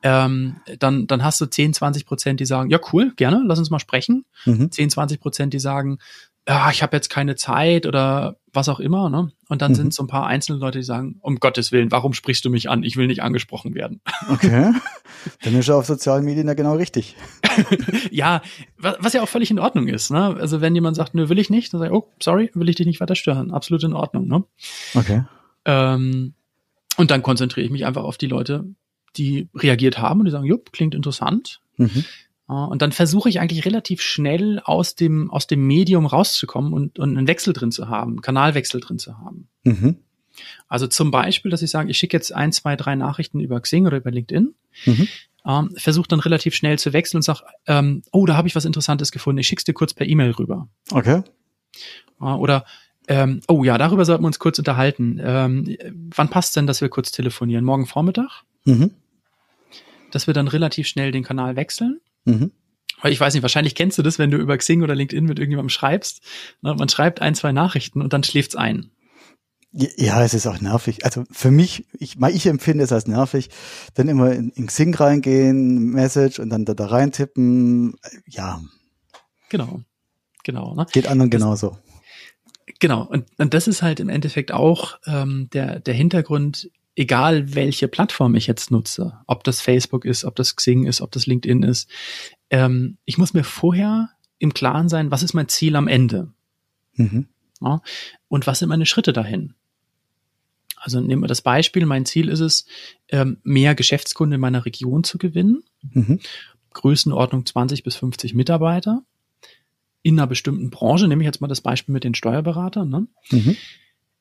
Ähm, dann, dann hast du 10, 20 Prozent, die sagen, ja cool, gerne, lass uns mal sprechen. Mhm. 10, 20 Prozent, die sagen, ja, ich habe jetzt keine Zeit oder was auch immer. Ne? Und dann Mhm. sind so ein paar einzelne Leute, die sagen, um Gottes Willen, warum sprichst du mich an? Ich will nicht angesprochen werden. Okay. Dann ist er auf sozialen Medien ja genau richtig. ja, was, was ja auch völlig in Ordnung ist. Ne? Also wenn jemand sagt, nö, will ich nicht, dann sage ich, oh, sorry, will ich dich nicht weiter stören. Absolut in Ordnung. Ne? Okay. Ähm, und dann konzentriere ich mich einfach auf die Leute, die reagiert haben und die sagen, jupp, klingt interessant. Mhm. Und dann versuche ich eigentlich relativ schnell aus dem, aus dem Medium rauszukommen und, und einen Wechsel drin zu haben, einen Kanalwechsel drin zu haben. Mhm. Also zum Beispiel, dass ich sage, ich schicke jetzt ein, zwei, drei Nachrichten über Xing oder über LinkedIn, Mhm. ähm, versuche dann relativ schnell zu wechseln und sage, ähm, oh, da habe ich was Interessantes gefunden, ich schick's dir kurz per E-Mail rüber. Okay. Äh, oder ähm, oh ja, darüber sollten wir uns kurz unterhalten. Ähm, wann passt denn, dass wir kurz telefonieren? Morgen Vormittag? Mhm. Dass wir dann relativ schnell den Kanal wechseln. Mhm. Weil ich weiß nicht, wahrscheinlich kennst du das, wenn du über Xing oder LinkedIn mit irgendjemandem schreibst. Ne, man schreibt ein, zwei Nachrichten und dann schläft's ein. Ja, es ist auch nervig. Also für mich, ich, ich empfinde es als nervig, dann immer in, in Xing reingehen, Message und dann da, da reintippen. Ja. Genau. Genau. Ne? Geht anderen das, genauso. Genau. Und, und das ist halt im Endeffekt auch ähm, der, der Hintergrund, egal welche Plattform ich jetzt nutze, ob das Facebook ist, ob das Xing ist, ob das LinkedIn ist. Ähm, ich muss mir vorher im Klaren sein, was ist mein Ziel am Ende? Mhm. Ja, und was sind meine Schritte dahin? Also nehmen wir das Beispiel, mein Ziel ist es, ähm, mehr Geschäftskunden in meiner Region zu gewinnen. Mhm. Größenordnung 20 bis 50 Mitarbeiter in einer bestimmten Branche, nehme ich jetzt mal das Beispiel mit den Steuerberatern. Ne? Mhm.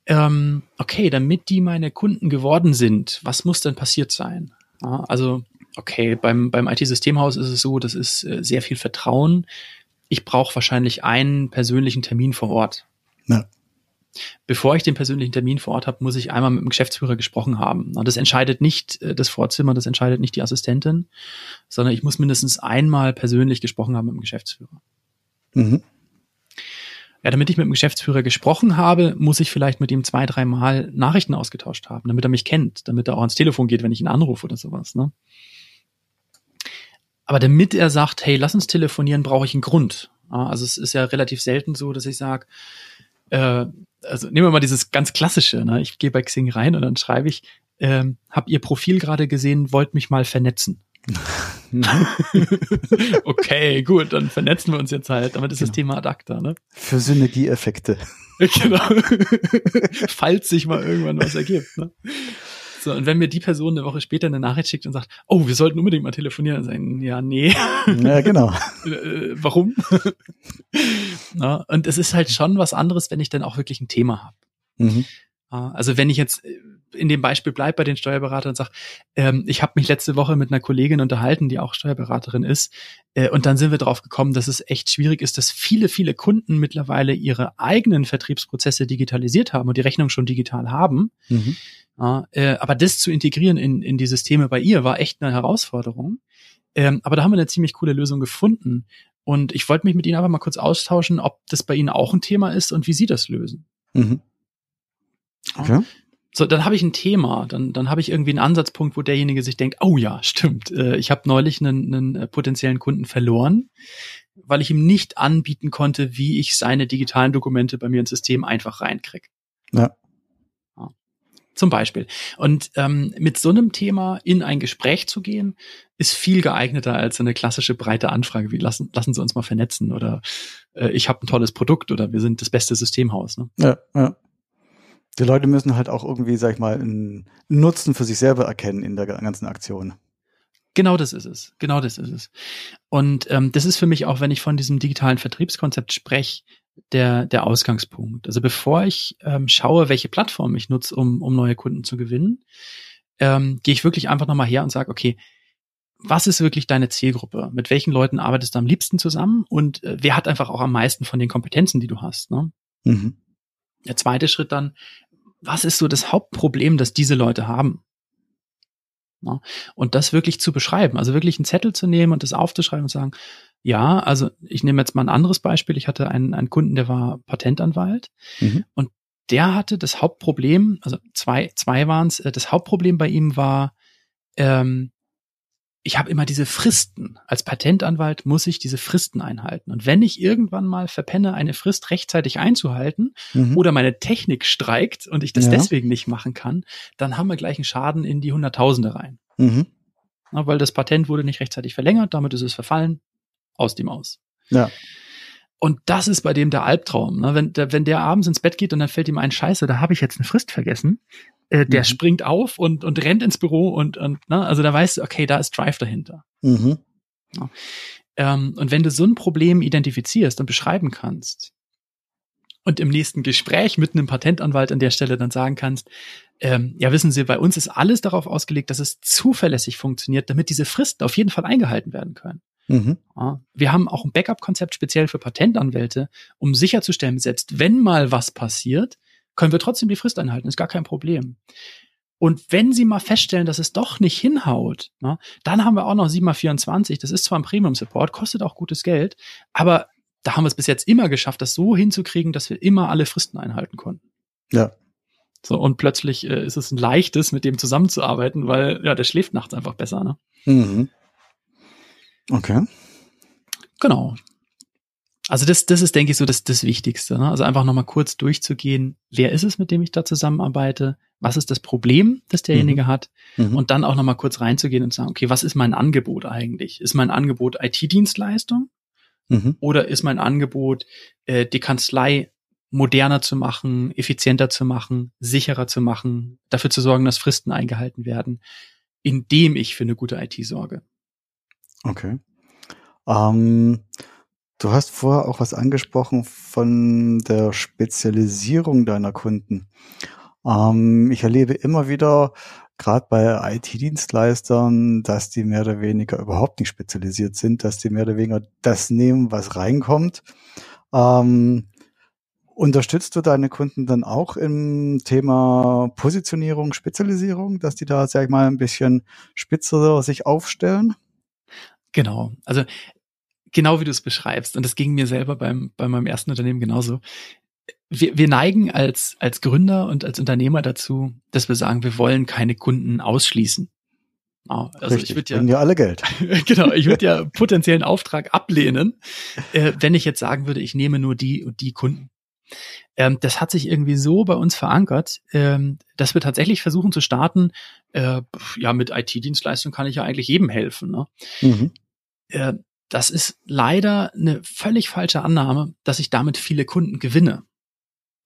Ähm, okay, damit die meine Kunden geworden sind, was muss denn passiert sein? Ja, also, okay, beim, beim IT-Systemhaus ist es so, das ist äh, sehr viel Vertrauen. Ich brauche wahrscheinlich einen persönlichen Termin vor Ort. Ja. Bevor ich den persönlichen Termin vor Ort habe, muss ich einmal mit dem Geschäftsführer gesprochen haben. Das entscheidet nicht äh, das Vorzimmer, das entscheidet nicht die Assistentin, sondern ich muss mindestens einmal persönlich gesprochen haben mit dem Geschäftsführer. Mhm. Ja, damit ich mit dem Geschäftsführer gesprochen habe, muss ich vielleicht mit ihm zwei, dreimal Nachrichten ausgetauscht haben, damit er mich kennt, damit er auch ans Telefon geht, wenn ich ihn anrufe oder sowas. Ne? Aber damit er sagt, hey, lass uns telefonieren, brauche ich einen Grund. Also es ist ja relativ selten so, dass ich sage, äh, also nehmen wir mal dieses ganz klassische, ne? ich gehe bei Xing rein und dann schreibe ich, äh, hab ihr Profil gerade gesehen, wollt mich mal vernetzen. okay, gut, dann vernetzen wir uns jetzt halt. Damit ist genau. das Thema ad acta, ne? Für Synergieeffekte. genau. Falls sich mal irgendwann was ergibt, ne? So, und wenn mir die Person eine Woche später eine Nachricht schickt und sagt, oh, wir sollten unbedingt mal telefonieren, dann sagen, ja, nee. Ja, genau. äh, warum? Na, und es ist halt schon was anderes, wenn ich dann auch wirklich ein Thema habe. Mhm. Also wenn ich jetzt in dem Beispiel bleibe bei den Steuerberatern und sage, ähm, ich habe mich letzte Woche mit einer Kollegin unterhalten, die auch Steuerberaterin ist, äh, und dann sind wir darauf gekommen, dass es echt schwierig ist, dass viele, viele Kunden mittlerweile ihre eigenen Vertriebsprozesse digitalisiert haben und die Rechnung schon digital haben. Mhm. Ja, äh, aber das zu integrieren in, in die Systeme bei ihr war echt eine Herausforderung. Ähm, aber da haben wir eine ziemlich coole Lösung gefunden. Und ich wollte mich mit Ihnen einfach mal kurz austauschen, ob das bei Ihnen auch ein Thema ist und wie Sie das lösen. Mhm. Okay. So, dann habe ich ein Thema, dann, dann habe ich irgendwie einen Ansatzpunkt, wo derjenige sich denkt, oh ja, stimmt, äh, ich habe neulich einen, einen äh, potenziellen Kunden verloren, weil ich ihm nicht anbieten konnte, wie ich seine digitalen Dokumente bei mir ins System einfach reinkriege. Ja. Zum Beispiel. Und ähm, mit so einem Thema in ein Gespräch zu gehen, ist viel geeigneter als eine klassische breite Anfrage wie lassen, lassen Sie uns mal vernetzen oder äh, ich habe ein tolles Produkt oder wir sind das beste Systemhaus. Ne? Ja, ja. Die Leute müssen halt auch irgendwie, sag ich mal, einen Nutzen für sich selber erkennen in der ganzen Aktion. Genau das ist es. Genau das ist es. Und ähm, das ist für mich auch, wenn ich von diesem digitalen Vertriebskonzept spreche, der, der Ausgangspunkt. Also bevor ich ähm, schaue, welche Plattform ich nutze, um, um neue Kunden zu gewinnen, ähm, gehe ich wirklich einfach nochmal her und sage, okay, was ist wirklich deine Zielgruppe? Mit welchen Leuten arbeitest du am liebsten zusammen? Und äh, wer hat einfach auch am meisten von den Kompetenzen, die du hast? Ne? Mhm. Der zweite Schritt dann, was ist so das Hauptproblem, das diese Leute haben? Ja, und das wirklich zu beschreiben, also wirklich einen Zettel zu nehmen und das aufzuschreiben und sagen, ja, also ich nehme jetzt mal ein anderes Beispiel. Ich hatte einen, einen Kunden, der war Patentanwalt mhm. und der hatte das Hauptproblem, also zwei, zwei waren es, äh, das Hauptproblem bei ihm war, ähm, ich habe immer diese Fristen. Als Patentanwalt muss ich diese Fristen einhalten. Und wenn ich irgendwann mal verpenne, eine Frist rechtzeitig einzuhalten mhm. oder meine Technik streikt und ich das ja. deswegen nicht machen kann, dann haben wir gleich einen Schaden in die Hunderttausende rein. Mhm. Na, weil das Patent wurde nicht rechtzeitig verlängert, damit ist es verfallen, aus dem aus. Ja. Und das ist bei dem der Albtraum. Ne? Wenn, der, wenn der abends ins Bett geht und dann fällt ihm ein Scheiße, da habe ich jetzt eine Frist vergessen. Äh, der mhm. springt auf und, und rennt ins Büro und, und ne? also da weißt du, okay, da ist Drive dahinter. Mhm. Ja. Ähm, und wenn du so ein Problem identifizierst und beschreiben kannst und im nächsten Gespräch mit einem Patentanwalt an der Stelle dann sagen kannst, ähm, ja, wissen Sie, bei uns ist alles darauf ausgelegt, dass es zuverlässig funktioniert, damit diese Fristen auf jeden Fall eingehalten werden können. Mhm. Wir haben auch ein Backup-Konzept speziell für Patentanwälte, um sicherzustellen, selbst wenn mal was passiert, können wir trotzdem die Frist einhalten, ist gar kein Problem. Und wenn Sie mal feststellen, dass es doch nicht hinhaut, na, dann haben wir auch noch 7x24. Das ist zwar ein Premium-Support, kostet auch gutes Geld, aber da haben wir es bis jetzt immer geschafft, das so hinzukriegen, dass wir immer alle Fristen einhalten konnten. Ja. So, und plötzlich äh, ist es ein leichtes, mit dem zusammenzuarbeiten, weil ja, der schläft nachts einfach besser. Ne? Mhm. Okay. Genau. Also das, das ist, denke ich, so das, das Wichtigste. Ne? Also einfach nochmal kurz durchzugehen, wer ist es, mit dem ich da zusammenarbeite? Was ist das Problem, das derjenige mhm. hat? Mhm. Und dann auch nochmal kurz reinzugehen und sagen, okay, was ist mein Angebot eigentlich? Ist mein Angebot IT-Dienstleistung? Mhm. Oder ist mein Angebot, äh, die Kanzlei moderner zu machen, effizienter zu machen, sicherer zu machen, dafür zu sorgen, dass Fristen eingehalten werden, indem ich für eine gute IT sorge. Okay. Ähm, du hast vorher auch was angesprochen von der Spezialisierung deiner Kunden. Ähm, ich erlebe immer wieder, gerade bei IT-Dienstleistern, dass die mehr oder weniger überhaupt nicht spezialisiert sind, dass die mehr oder weniger das nehmen, was reinkommt. Ähm, Unterstützt du deine Kunden dann auch im Thema Positionierung, Spezialisierung, dass die da, sag ich mal, ein bisschen spitzer sich aufstellen? Genau. Also genau wie du es beschreibst. Und das ging mir selber beim, bei meinem ersten Unternehmen genauso. Wir, wir neigen als, als Gründer und als Unternehmer dazu, dass wir sagen, wir wollen keine Kunden ausschließen. Also Richtig, ich würde ja, ja alle Geld. genau, ich würde ja potenziellen Auftrag ablehnen, äh, wenn ich jetzt sagen würde, ich nehme nur die und die Kunden. Ähm, das hat sich irgendwie so bei uns verankert, ähm, dass wir tatsächlich versuchen zu starten, äh, ja, mit IT-Dienstleistung kann ich ja eigentlich jedem helfen. Ne? Mhm. Äh, das ist leider eine völlig falsche Annahme, dass ich damit viele Kunden gewinne.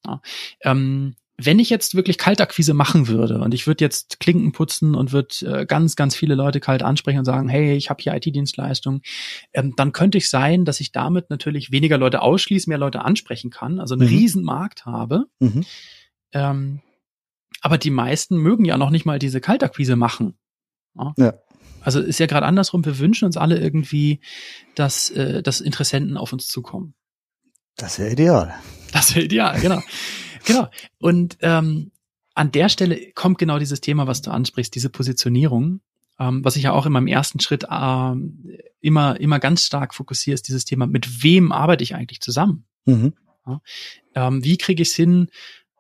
Ja, ähm, wenn ich jetzt wirklich Kaltakquise machen würde und ich würde jetzt Klinken putzen und würde äh, ganz, ganz viele Leute kalt ansprechen und sagen, hey, ich habe hier IT-Dienstleistung, ähm, dann könnte ich sein, dass ich damit natürlich weniger Leute ausschließe, mehr Leute ansprechen kann, also einen mhm. riesen Markt habe. Mhm. Ähm, aber die meisten mögen ja noch nicht mal diese Kaltakquise machen. Ja. ja. Also ist ja gerade andersrum, wir wünschen uns alle irgendwie, dass, äh, dass Interessenten auf uns zukommen. Das wäre ideal. Das wäre ideal, genau. Genau. Und ähm, an der Stelle kommt genau dieses Thema, was du ansprichst, diese Positionierung, ähm, was ich ja auch in meinem ersten Schritt ähm, immer, immer ganz stark fokussiere, ist dieses Thema, mit wem arbeite ich eigentlich zusammen? Mhm. Ja, ähm, wie kriege ich es hin,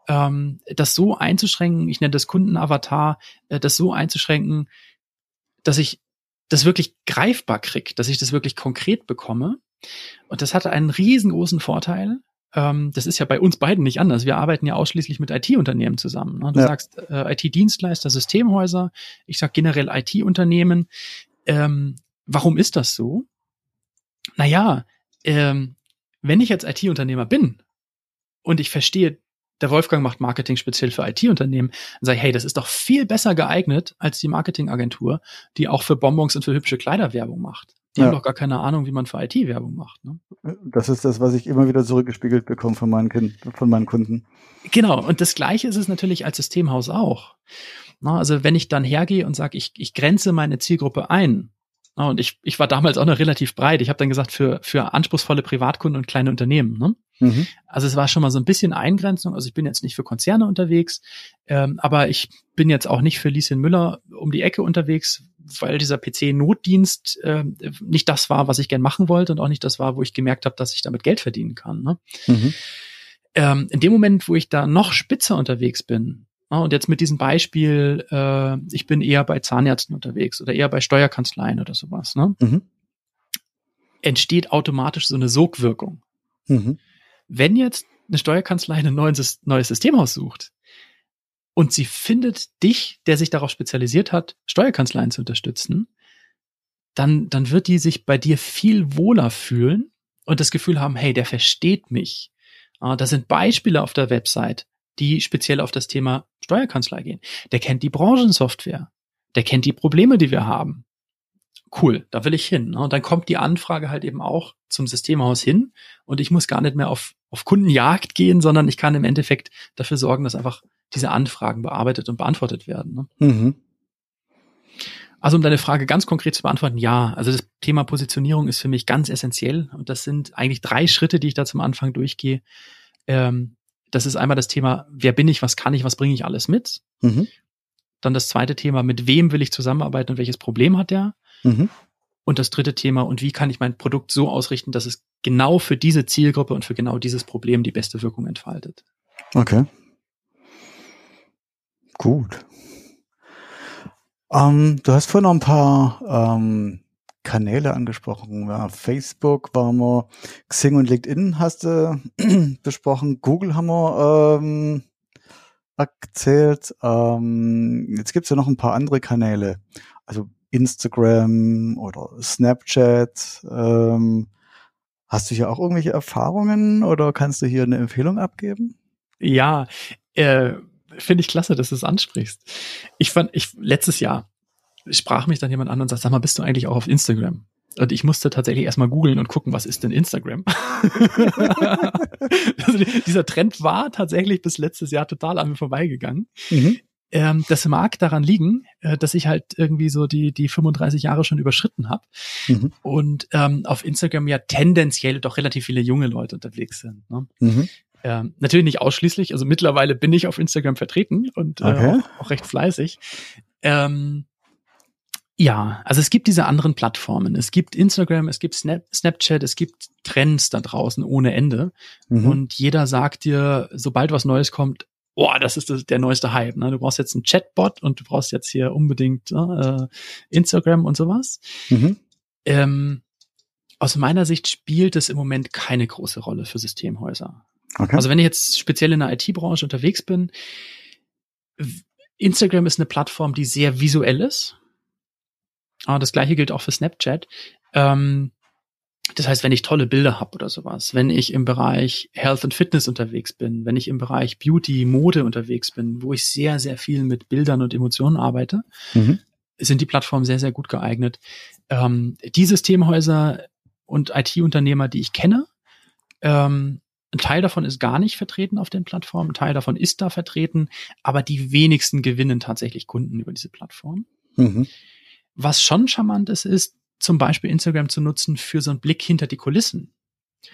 ähm, das so einzuschränken, ich nenne das Kundenavatar, äh, das so einzuschränken, dass ich das wirklich greifbar kriege, dass ich das wirklich konkret bekomme. Und das hatte einen riesengroßen Vorteil, ähm, das ist ja bei uns beiden nicht anders. Wir arbeiten ja ausschließlich mit IT-Unternehmen zusammen. Ne? Du ja. sagst äh, IT-Dienstleister, Systemhäuser, ich sag generell IT-Unternehmen. Ähm, warum ist das so? Naja, ähm, wenn ich jetzt IT-Unternehmer bin und ich verstehe, der Wolfgang macht Marketing speziell für IT-Unternehmen, sage ich, hey, das ist doch viel besser geeignet als die Marketingagentur, die auch für Bonbons und für hübsche Kleider Werbung macht. Die ja. haben doch gar keine Ahnung, wie man für IT-Werbung macht. Ne? Das ist das, was ich immer wieder zurückgespiegelt bekomme von meinen, kind, von meinen Kunden. Genau, und das Gleiche ist es natürlich als Systemhaus auch. Na, also wenn ich dann hergehe und sage, ich, ich grenze meine Zielgruppe ein, und ich, ich war damals auch noch relativ breit, ich habe dann gesagt, für, für anspruchsvolle Privatkunden und kleine Unternehmen. Ne? Mhm. Also es war schon mal so ein bisschen Eingrenzung. Also ich bin jetzt nicht für Konzerne unterwegs, ähm, aber ich bin jetzt auch nicht für Lieschen Müller um die Ecke unterwegs, weil dieser PC-Notdienst äh, nicht das war, was ich gern machen wollte und auch nicht das war, wo ich gemerkt habe, dass ich damit Geld verdienen kann. Ne? Mhm. Ähm, in dem Moment, wo ich da noch spitzer unterwegs bin, und jetzt mit diesem Beispiel, äh, ich bin eher bei Zahnärzten unterwegs oder eher bei Steuerkanzleien oder sowas, ne? Mhm. entsteht automatisch so eine Sogwirkung. Mhm. Wenn jetzt eine Steuerkanzlei ein neues, neues Systemhaus sucht, und sie findet dich, der sich darauf spezialisiert hat, Steuerkanzleien zu unterstützen, dann, dann wird die sich bei dir viel wohler fühlen und das Gefühl haben, hey, der versteht mich. Ah, das sind Beispiele auf der Website, die speziell auf das Thema Steuerkanzlei gehen. Der kennt die Branchensoftware. Der kennt die Probleme, die wir haben. Cool, da will ich hin. Und dann kommt die Anfrage halt eben auch zum Systemhaus hin und ich muss gar nicht mehr auf, auf Kundenjagd gehen, sondern ich kann im Endeffekt dafür sorgen, dass einfach diese Anfragen bearbeitet und beantwortet werden. Ne? Mhm. Also um deine Frage ganz konkret zu beantworten, ja, also das Thema Positionierung ist für mich ganz essentiell und das sind eigentlich drei Schritte, die ich da zum Anfang durchgehe. Ähm, das ist einmal das Thema, wer bin ich, was kann ich, was bringe ich alles mit. Mhm. Dann das zweite Thema, mit wem will ich zusammenarbeiten und welches Problem hat der. Mhm. Und das dritte Thema, und wie kann ich mein Produkt so ausrichten, dass es genau für diese Zielgruppe und für genau dieses Problem die beste Wirkung entfaltet. Okay. Gut. Ähm, du hast vorhin noch ein paar ähm, Kanäle angesprochen. Ja, Facebook waren wir, Xing und LinkedIn hast du besprochen, Google haben wir ähm, erzählt. Ähm, jetzt gibt's ja noch ein paar andere Kanäle, also Instagram oder Snapchat. Ähm, hast du hier auch irgendwelche Erfahrungen oder kannst du hier eine Empfehlung abgeben? Ja, äh, finde ich klasse, dass du es ansprichst. Ich fand, ich letztes Jahr sprach mich dann jemand an und sagt, sag mal, bist du eigentlich auch auf Instagram? Und ich musste tatsächlich erstmal googeln und gucken, was ist denn Instagram? also dieser Trend war tatsächlich bis letztes Jahr total an mir vorbeigegangen. Mhm. Ähm, das mag daran liegen, äh, dass ich halt irgendwie so die, die 35 Jahre schon überschritten habe mhm. und ähm, auf Instagram ja tendenziell doch relativ viele junge Leute unterwegs sind. Ne? Mhm. Ähm, natürlich nicht ausschließlich, also mittlerweile bin ich auf Instagram vertreten und äh, okay. auch, auch, recht fleißig. Ähm, ja, also es gibt diese anderen Plattformen. Es gibt Instagram, es gibt Snap, Snapchat, es gibt Trends da draußen ohne Ende. Mhm. Und jeder sagt dir, sobald was Neues kommt, boah, das ist der neueste Hype. Ne? Du brauchst jetzt einen Chatbot und du brauchst jetzt hier unbedingt ne, äh, Instagram und sowas. Mhm. Ähm, aus meiner Sicht spielt es im Moment keine große Rolle für Systemhäuser. Okay. Also wenn ich jetzt speziell in der IT-Branche unterwegs bin, Instagram ist eine Plattform, die sehr visuell ist. Ah, das gleiche gilt auch für Snapchat. Ähm, das heißt, wenn ich tolle Bilder habe oder sowas, wenn ich im Bereich Health and Fitness unterwegs bin, wenn ich im Bereich Beauty, Mode unterwegs bin, wo ich sehr, sehr viel mit Bildern und Emotionen arbeite, mhm. sind die Plattformen sehr, sehr gut geeignet. Ähm, die Systemhäuser und IT-Unternehmer, die ich kenne, ähm, ein Teil davon ist gar nicht vertreten auf den Plattformen, ein Teil davon ist da vertreten, aber die wenigsten gewinnen tatsächlich Kunden über diese Plattform. Mhm. Was schon charmant ist, ist zum Beispiel Instagram zu nutzen für so einen Blick hinter die Kulissen.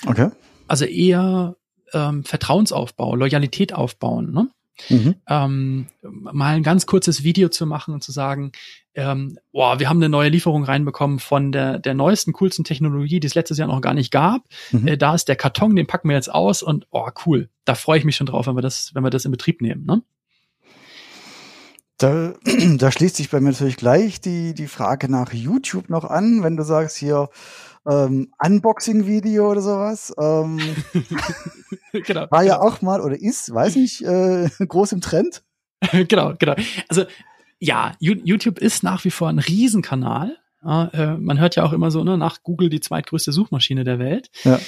Okay. Also eher ähm, Vertrauensaufbau, Loyalität aufbauen. Ne? Mhm. Ähm, mal ein ganz kurzes Video zu machen und zu sagen, ähm, boah, wir haben eine neue Lieferung reinbekommen von der, der neuesten, coolsten Technologie, die es letztes Jahr noch gar nicht gab. Mhm. Äh, da ist der Karton, den packen wir jetzt aus und oh, cool. Da freue ich mich schon drauf, wenn wir das, wenn wir das in Betrieb nehmen. Ne? Da, da schließt sich bei mir natürlich gleich die, die Frage nach YouTube noch an, wenn du sagst hier ähm, Unboxing-Video oder sowas. Ähm, genau, war ja genau. auch mal oder ist, weiß nicht, äh, groß im Trend. genau, genau. Also ja, YouTube ist nach wie vor ein Riesenkanal. Ja, äh, man hört ja auch immer so, ne, nach Google die zweitgrößte Suchmaschine der Welt. Ja.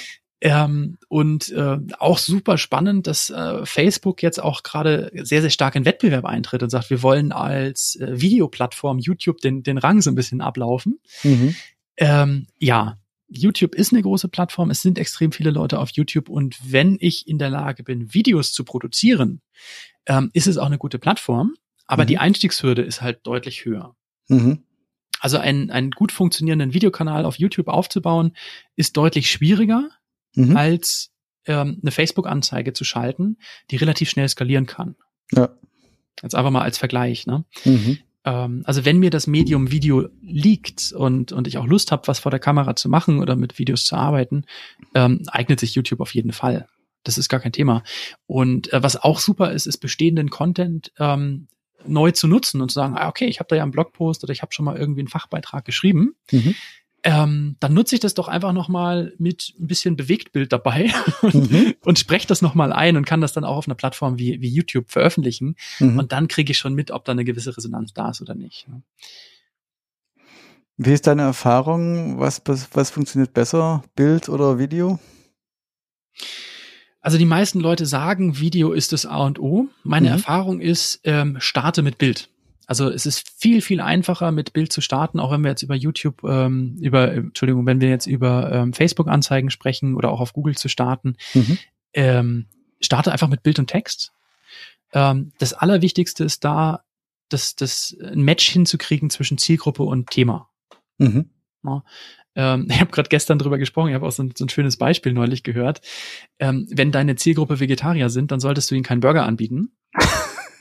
Ähm, und äh, auch super spannend, dass äh, Facebook jetzt auch gerade sehr, sehr stark in Wettbewerb eintritt und sagt, wir wollen als äh, Videoplattform YouTube den, den Rang so ein bisschen ablaufen. Mhm. Ähm, ja, YouTube ist eine große Plattform, es sind extrem viele Leute auf YouTube und wenn ich in der Lage bin, Videos zu produzieren, ähm, ist es auch eine gute Plattform, aber mhm. die Einstiegshürde ist halt deutlich höher. Mhm. Also einen, einen gut funktionierenden Videokanal auf YouTube aufzubauen, ist deutlich schwieriger, mhm. als ähm, eine Facebook-Anzeige zu schalten, die relativ schnell skalieren kann. Ja. Jetzt einfach mal als Vergleich. Ne? Mhm. Ähm, also wenn mir das Medium Video liegt und, und ich auch Lust habe, was vor der Kamera zu machen oder mit Videos zu arbeiten, ähm, eignet sich YouTube auf jeden Fall. Das ist gar kein Thema. Und äh, was auch super ist, ist bestehenden Content ähm, neu zu nutzen und zu sagen, ah, okay, ich habe da ja einen Blogpost oder ich habe schon mal irgendwie einen Fachbeitrag geschrieben. Mhm ähm, dann nutze ich das doch einfach nochmal mit ein bisschen Bewegtbild dabei und, mhm. und spreche das nochmal ein und kann das dann auch auf einer Plattform wie, wie YouTube veröffentlichen. Mhm. Und dann kriege ich schon mit, ob da eine gewisse Resonanz da ist oder nicht. Ne? Wie ist deine Erfahrung? Was, was funktioniert besser, Bild oder Video? Also die meisten Leute sagen, Video ist das A und O. Meine mhm. Erfahrung ist, ähm, starte mit Bild. Also es ist viel, viel einfacher mit Bild zu starten, auch wenn wir jetzt über YouTube, ähm, über, Entschuldigung, wenn wir jetzt über ähm, Facebook-Anzeigen sprechen oder auch auf Google zu starten. Mhm. Ähm, starte einfach mit Bild und Text. Ähm, das Allerwichtigste ist da, das, das ein Match hinzukriegen zwischen Zielgruppe und Thema. Mhm. Ja, ähm, ich habe gerade gestern drüber gesprochen, ich habe auch so ein, so ein, schönes Beispiel neulich gehört. Ähm, wenn deine Zielgruppe Vegetarier sind, dann solltest du ihnen keinen Burger anbieten.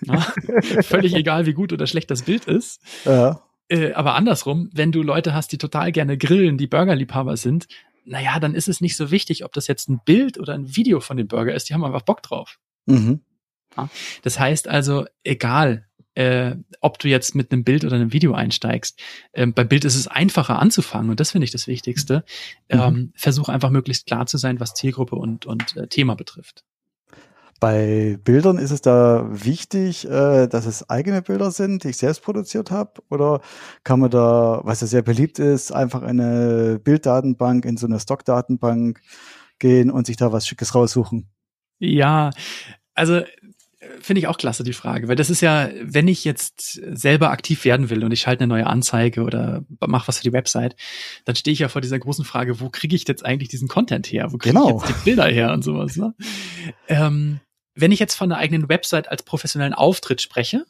Völlig egal, wie gut oder schlecht das Bild ist. Ja. Äh, aber andersrum, wenn du Leute hast, die total gerne grillen, die Burgerliebhaber sind, naja, dann ist es nicht so wichtig, ob das jetzt ein Bild oder ein Video von dem Burger ist. Die haben einfach Bock drauf. Mhm. Ja? Das heißt also, egal, äh, ob du jetzt mit einem Bild oder einem Video einsteigst. Ähm, beim Bild ist es einfacher anzufangen und das finde ich das Wichtigste. Mhm. Ähm, versuch einfach möglichst klar zu sein, was Zielgruppe und, und äh, Thema betrifft. Bei Bildern ist es da wichtig, äh, dass es eigene Bilder sind, die ich selbst produziert habe? Oder kann man da, was ja sehr beliebt ist, einfach eine Bilddatenbank in so eine Stockdatenbank gehen und sich da was Schickes raussuchen? Ja, also finde ich auch klasse, die Frage, weil das ist ja, wenn ich jetzt selber aktiv werden will und ich schalte eine neue Anzeige oder mache was für die Website, dann stehe ich ja vor dieser großen Frage, wo kriege ich jetzt eigentlich diesen Content her? Wo kriege genau. ich jetzt die Bilder her und sowas? Ne? Ähm, wenn ich jetzt von der eigenen Website als professionellen Auftritt spreche,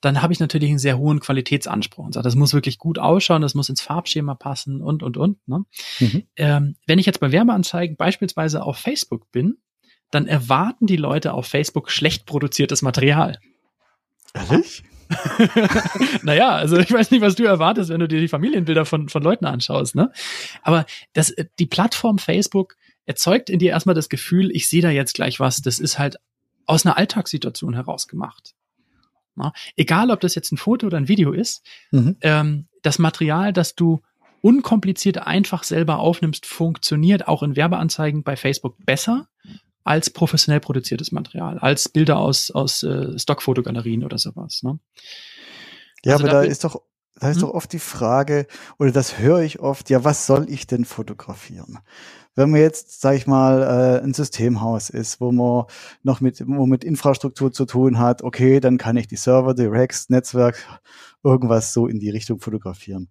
dann habe ich natürlich einen sehr hohen Qualitätsanspruch und sage, das muss wirklich gut ausschauen, das muss ins Farbschema passen und, und, und. Ne? Mhm. Ähm, wenn ich jetzt bei Werbeanzeigen beispielsweise auf Facebook bin, dann erwarten die Leute auf Facebook schlecht produziertes Material. Ehrlich? naja, also ich weiß nicht, was du erwartest, wenn du dir die Familienbilder von, von Leuten anschaust, ne? Aber das, die Plattform Facebook erzeugt in dir erstmal das Gefühl, ich sehe da jetzt gleich was, das ist halt aus einer Alltagssituation heraus gemacht. Na? Egal, ob das jetzt ein Foto oder ein Video ist, mhm. ähm, das Material, das du unkompliziert einfach selber aufnimmst, funktioniert auch in Werbeanzeigen bei Facebook besser als professionell produziertes Material, als Bilder aus, aus äh, Stockfotogalerien oder sowas. Ne? Ja, also aber da, da ist doch, da ist hm? doch oft die Frage, oder das höre ich oft, ja, was soll ich denn fotografieren? Wenn man jetzt, sag ich mal, äh, ein Systemhaus ist, wo man noch mit, wo mit Infrastruktur zu tun hat, okay, dann kann ich die Server, die Racks, Netzwerk, irgendwas so in die Richtung fotografieren.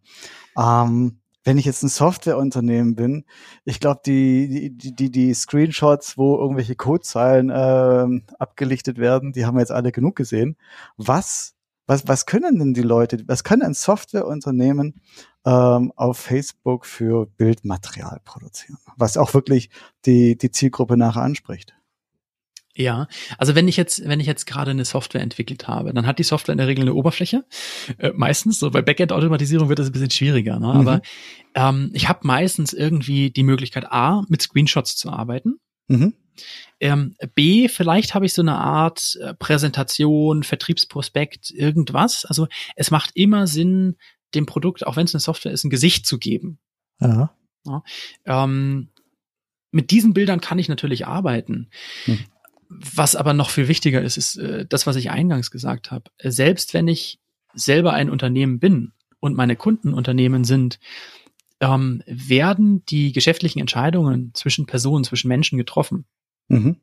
Ähm, wenn ich jetzt ein Softwareunternehmen bin, ich glaube, die, die, die, die Screenshots, wo irgendwelche Codezeilen äh, abgelichtet werden, die haben wir jetzt alle genug gesehen. Was, was, was können denn die Leute, was kann ein Softwareunternehmen ähm, auf Facebook für Bildmaterial produzieren, was auch wirklich die, die Zielgruppe nachher anspricht? Ja, also wenn ich jetzt, wenn ich jetzt gerade eine Software entwickelt habe, dann hat die Software in der Regel eine Oberfläche. Äh, meistens, so bei Backend-Automatisierung wird das ein bisschen schwieriger, ne? Mhm. aber ähm, ich habe meistens irgendwie die Möglichkeit, A, mit Screenshots zu arbeiten. Mhm. Ähm, B, vielleicht habe ich so eine Art äh, Präsentation, Vertriebsprospekt, irgendwas. Also es macht immer Sinn, dem Produkt, auch wenn es eine Software ist, ein Gesicht zu geben. Ja. ja ähm, mit diesen Bildern kann ich natürlich arbeiten. Hm. Was aber noch viel wichtiger ist, ist äh, das, was ich eingangs gesagt habe. Selbst wenn ich selber ein Unternehmen bin und meine Kundenunternehmen sind, ähm, werden die geschäftlichen Entscheidungen zwischen Personen, zwischen Menschen getroffen. Mhm.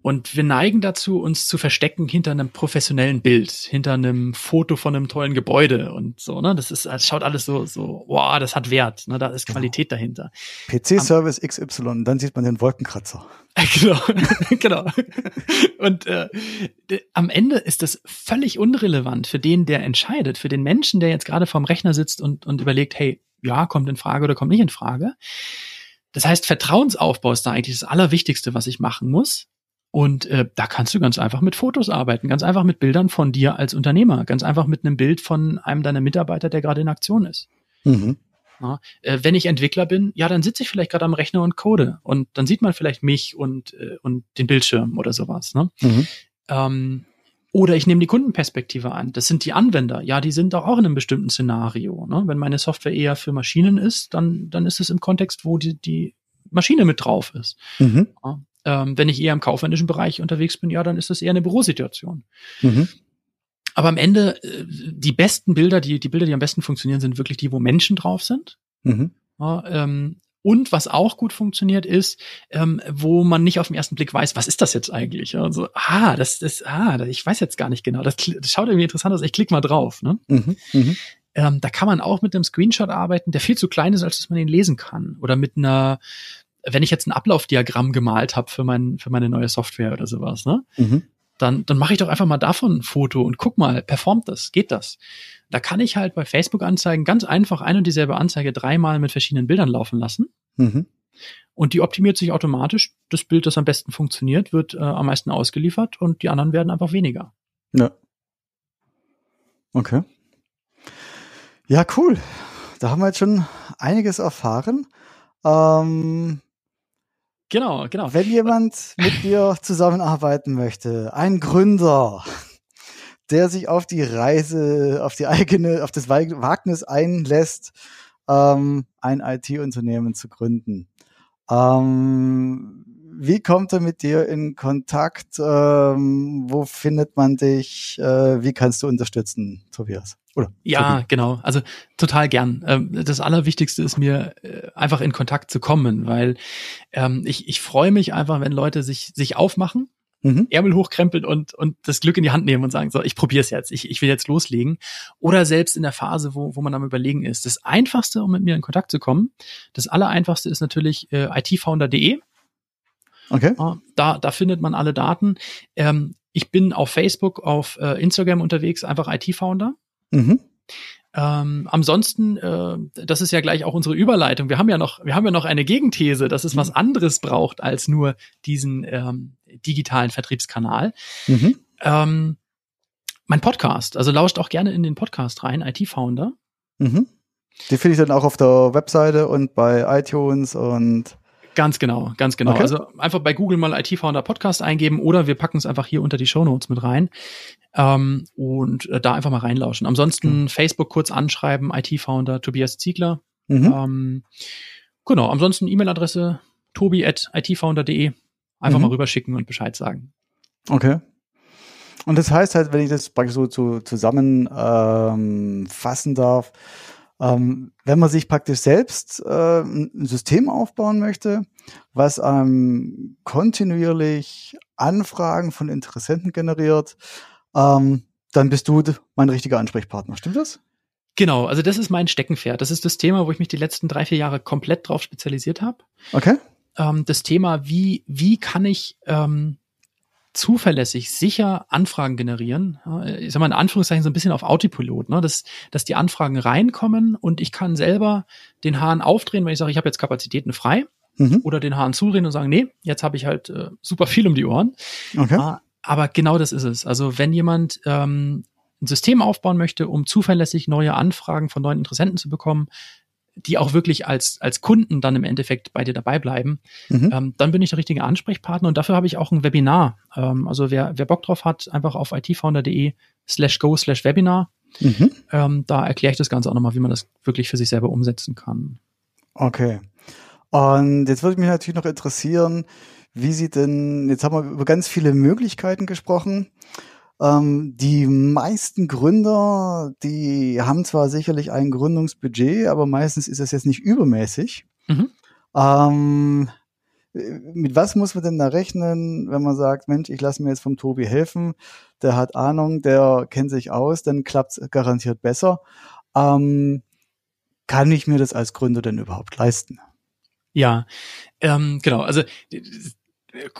Und wir neigen dazu, uns zu verstecken hinter einem professionellen Bild, hinter einem Foto von einem tollen Gebäude und so, ne? Das ist, das schaut alles so, so, wow, das hat Wert, ne? Da ist genau. Qualität genau. dahinter. PC-Service XY, dann sieht man den Wolkenkratzer. Genau, genau. Und äh, am Ende ist das völlig unrelevant für den, der entscheidet, für den Menschen, der jetzt gerade vorm Rechner sitzt und, und überlegt, hey, ja, kommt in Frage oder kommt nicht in Frage. Das heißt, Vertrauensaufbau ist da eigentlich das Allerwichtigste, was ich machen muss. Und äh, da kannst du ganz einfach mit Fotos arbeiten, ganz einfach mit Bildern von dir als Unternehmer, ganz einfach mit einem Bild von einem deiner Mitarbeiter, der gerade in Aktion ist. Mhm. Ja, äh, wenn ich Entwickler bin, ja, dann sitze ich vielleicht gerade am Rechner und code und dann sieht man vielleicht mich und, äh, und den Bildschirm oder sowas. Ne? Mhm. Ähm, oder ich nehme die Kundenperspektive an. Das sind die Anwender. Ja, die sind doch auch in einem bestimmten Szenario. Ne? Wenn meine Software eher für Maschinen ist, dann, dann ist es im Kontext, wo die, die Maschine mit drauf ist. Mhm. Ja, ähm, wenn ich eher im kaufmännischen Bereich unterwegs bin, ja, dann ist das eher eine Bürosituation. Mhm. Aber am Ende, äh, die besten Bilder, die, die Bilder, die am besten funktionieren, sind wirklich die, wo Menschen drauf sind. Mhm. Ja, ähm, und was auch gut funktioniert ist, ähm, wo man nicht auf den ersten Blick weiß, was ist das jetzt eigentlich? Also, ah, das ist, ah, ich weiß jetzt gar nicht genau. Das, das schaut irgendwie interessant aus. Ich klicke mal drauf. Ne? Mhm. Mhm. Ähm, da kann man auch mit einem Screenshot arbeiten, der viel zu klein ist, als dass man ihn lesen kann. Oder mit einer, wenn ich jetzt ein Ablaufdiagramm gemalt habe für, mein, für meine neue Software oder sowas, ne? Mhm. Dann, dann mache ich doch einfach mal davon ein Foto und guck mal, performt das, geht das? Da kann ich halt bei Facebook-Anzeigen ganz einfach ein und dieselbe Anzeige dreimal mit verschiedenen Bildern laufen lassen. Mhm. Und die optimiert sich automatisch. Das Bild, das am besten funktioniert, wird äh, am meisten ausgeliefert und die anderen werden einfach weniger. Ja. Okay. Ja, cool. Da haben wir jetzt schon einiges erfahren. Ähm, Genau, genau. Wenn jemand mit dir zusammenarbeiten möchte, ein Gründer, der sich auf die Reise, auf die eigene, auf das Wagnis einlässt, ähm, ein IT-Unternehmen zu gründen. Ähm, wie kommt er mit dir in Kontakt? Ähm, wo findet man dich? Äh, wie kannst du unterstützen, Tobias? Oder? Ja, Tobi? genau. Also total gern. Ähm, das Allerwichtigste ist mir äh, einfach in Kontakt zu kommen, weil ähm, ich, ich freue mich einfach, wenn Leute sich, sich aufmachen mhm. Ärmel hochkrempeln und, und das Glück in die Hand nehmen und sagen, so, ich probiere es jetzt, ich, ich will jetzt loslegen. Oder selbst in der Phase, wo, wo man am Überlegen ist. Das Einfachste, um mit mir in Kontakt zu kommen, das Allereinfachste ist natürlich äh, itfounder.de. Okay. Da, da findet man alle Daten. Ähm, ich bin auf Facebook, auf äh, Instagram unterwegs, einfach IT-Founder. Mhm. Ähm, ansonsten, äh, das ist ja gleich auch unsere Überleitung. Wir haben ja noch, wir haben ja noch eine Gegenthese, dass es mhm. was anderes braucht als nur diesen ähm, digitalen Vertriebskanal. Mhm. Ähm, mein Podcast, also lauscht auch gerne in den Podcast rein, IT-Founder. Mhm. Die finde ich dann auch auf der Webseite und bei iTunes und Ganz genau, ganz genau. Okay. Also einfach bei Google mal IT-Founder Podcast eingeben oder wir packen es einfach hier unter die Show Notes mit rein ähm, und äh, da einfach mal reinlauschen. Ansonsten mhm. Facebook kurz anschreiben, IT-Founder Tobias Ziegler. Mhm. Ähm, genau, ansonsten E-Mail-Adresse tobi at itfounder.de. Einfach mhm. mal rüberschicken und Bescheid sagen. Okay. Und das heißt halt, wenn ich das praktisch so zu, zusammen ähm, fassen darf, ähm, wenn man sich praktisch selbst äh, ein System aufbauen möchte, was ähm, kontinuierlich Anfragen von Interessenten generiert, ähm, dann bist du mein richtiger Ansprechpartner. Stimmt das? Genau, also das ist mein Steckenpferd. Das ist das Thema, wo ich mich die letzten drei, vier Jahre komplett drauf spezialisiert habe. Okay. Ähm, das Thema, wie, wie kann ich ähm, zuverlässig, sicher Anfragen generieren. Ich sag mal in Anführungszeichen so ein bisschen auf Autopilot, ne? dass, dass die Anfragen reinkommen und ich kann selber den Hahn aufdrehen, wenn ich sage, ich habe jetzt Kapazitäten frei mhm. oder den Hahn zudrehen und sagen, nee, jetzt habe ich halt äh, super viel um die Ohren. Okay. aber genau das ist es. Also wenn jemand ähm, ein System aufbauen möchte, um zuverlässig neue Anfragen von neuen Interessenten zu bekommen, die auch wirklich als, als Kunden dann im Endeffekt bei dir dabei bleiben, mhm. ähm, dann bin ich der richtige Ansprechpartner und dafür habe ich auch ein Webinar. Ähm, also wer, wer Bock drauf hat, einfach auf itfounder.de slash go slash Webinar. Mhm. Ähm, da erkläre ich das Ganze auch nochmal, wie man das wirklich für sich selber umsetzen kann. Okay. Und jetzt würde mich natürlich noch interessieren, wie Sie denn, jetzt haben wir über ganz viele Möglichkeiten gesprochen. Ähm, die meisten Gründer, die haben zwar sicherlich ein Gründungsbudget, aber meistens ist es jetzt nicht übermäßig. Mhm. Ähm, mit was muss man denn da rechnen, wenn man sagt, Mensch, ich lasse mir jetzt vom Tobi helfen, der hat Ahnung, der kennt sich aus, dann klappt es garantiert besser. Ähm, kann ich mir das als Gründer denn überhaupt leisten? Ja, ähm, genau. Also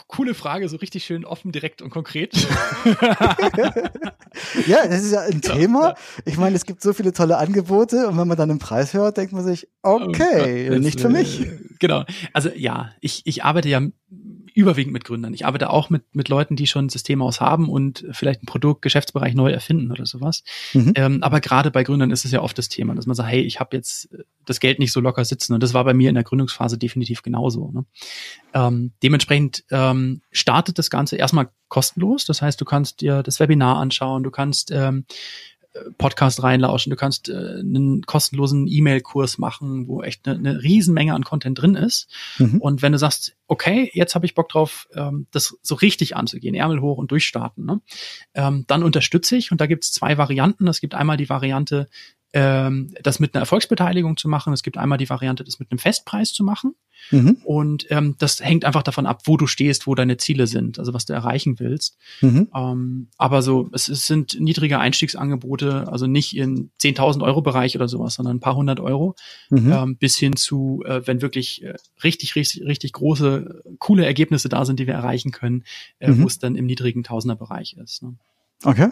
Coole Frage, so richtig schön offen, direkt und konkret. ja, das ist ja ein Thema. Ich meine, es gibt so viele tolle Angebote und wenn man dann den Preis hört, denkt man sich, okay, oh nicht für mich. Äh, genau. Also ja, ich, ich arbeite ja überwiegend mit Gründern. Ich arbeite auch mit, mit Leuten, die schon ein Systemhaus haben und vielleicht ein Produkt, Geschäftsbereich neu erfinden oder sowas. Mhm. Ähm, aber gerade bei Gründern ist es ja oft das Thema, dass man sagt, hey, ich habe jetzt äh, das Geld nicht so locker sitzen. Und das war bei mir in der Gründungsphase definitiv genauso. Ne? Ähm, dementsprechend ähm, startet das Ganze erstmal kostenlos. Das heißt, du kannst dir das Webinar anschauen, du kannst ähm, Podcast reinlauschen, du kannst äh, einen kostenlosen E-Mail-Kurs machen, wo echt eine, eine Riesenmenge an Content drin ist. Mhm. Und wenn du sagst, okay, jetzt habe ich Bock drauf, ähm, das so richtig anzugehen, Ärmel hoch und durchstarten, ne? ähm, dann unterstütze ich. Und da gibt es zwei Varianten. Es gibt einmal die Variante, ähm, das mit einer Erfolgsbeteiligung zu machen. Es gibt einmal die Variante, das mit einem Festpreis zu machen. Mhm. Und ähm, das hängt einfach davon ab, wo du stehst, wo deine Ziele sind, also was du erreichen willst. Mhm. Ähm, aber so, es, es, sind niedrige Einstiegsangebote, also nicht in 10.000 Euro Bereich oder sowas, sondern ein paar hundert Euro, mhm. ähm, bis hin zu, äh, wenn wirklich äh, richtig, richtig, richtig große, coole Ergebnisse da sind, die wir erreichen können, äh, mhm. wo es dann im niedrigen Tausenderbereich ist. Ne? Okay.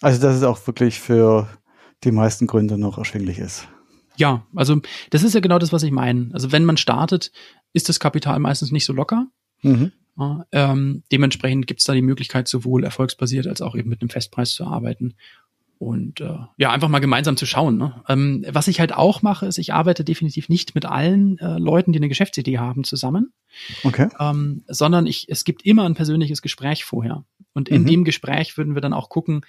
Also das ist auch wirklich für die meisten Gründe noch erschwinglich ist. Ja, also das ist ja genau das, was ich meine. Also wenn man startet, ist das Kapital meistens nicht so locker. Mhm. Ja, ähm, dementsprechend gibt es da die Möglichkeit, sowohl erfolgsbasiert als auch eben mit einem Festpreis zu arbeiten. und äh, ja, einfach mal gemeinsam zu schauen. Ne? Ähm, was ich halt auch mache, ist, ich arbeite definitiv nicht mit allen äh, Leuten, die eine Geschäftsidee haben, zusammen. Okay. Ähm, sondern ich, es gibt immer ein persönliches Gespräch vorher. Und in Mhm. dem Gespräch würden wir dann auch gucken,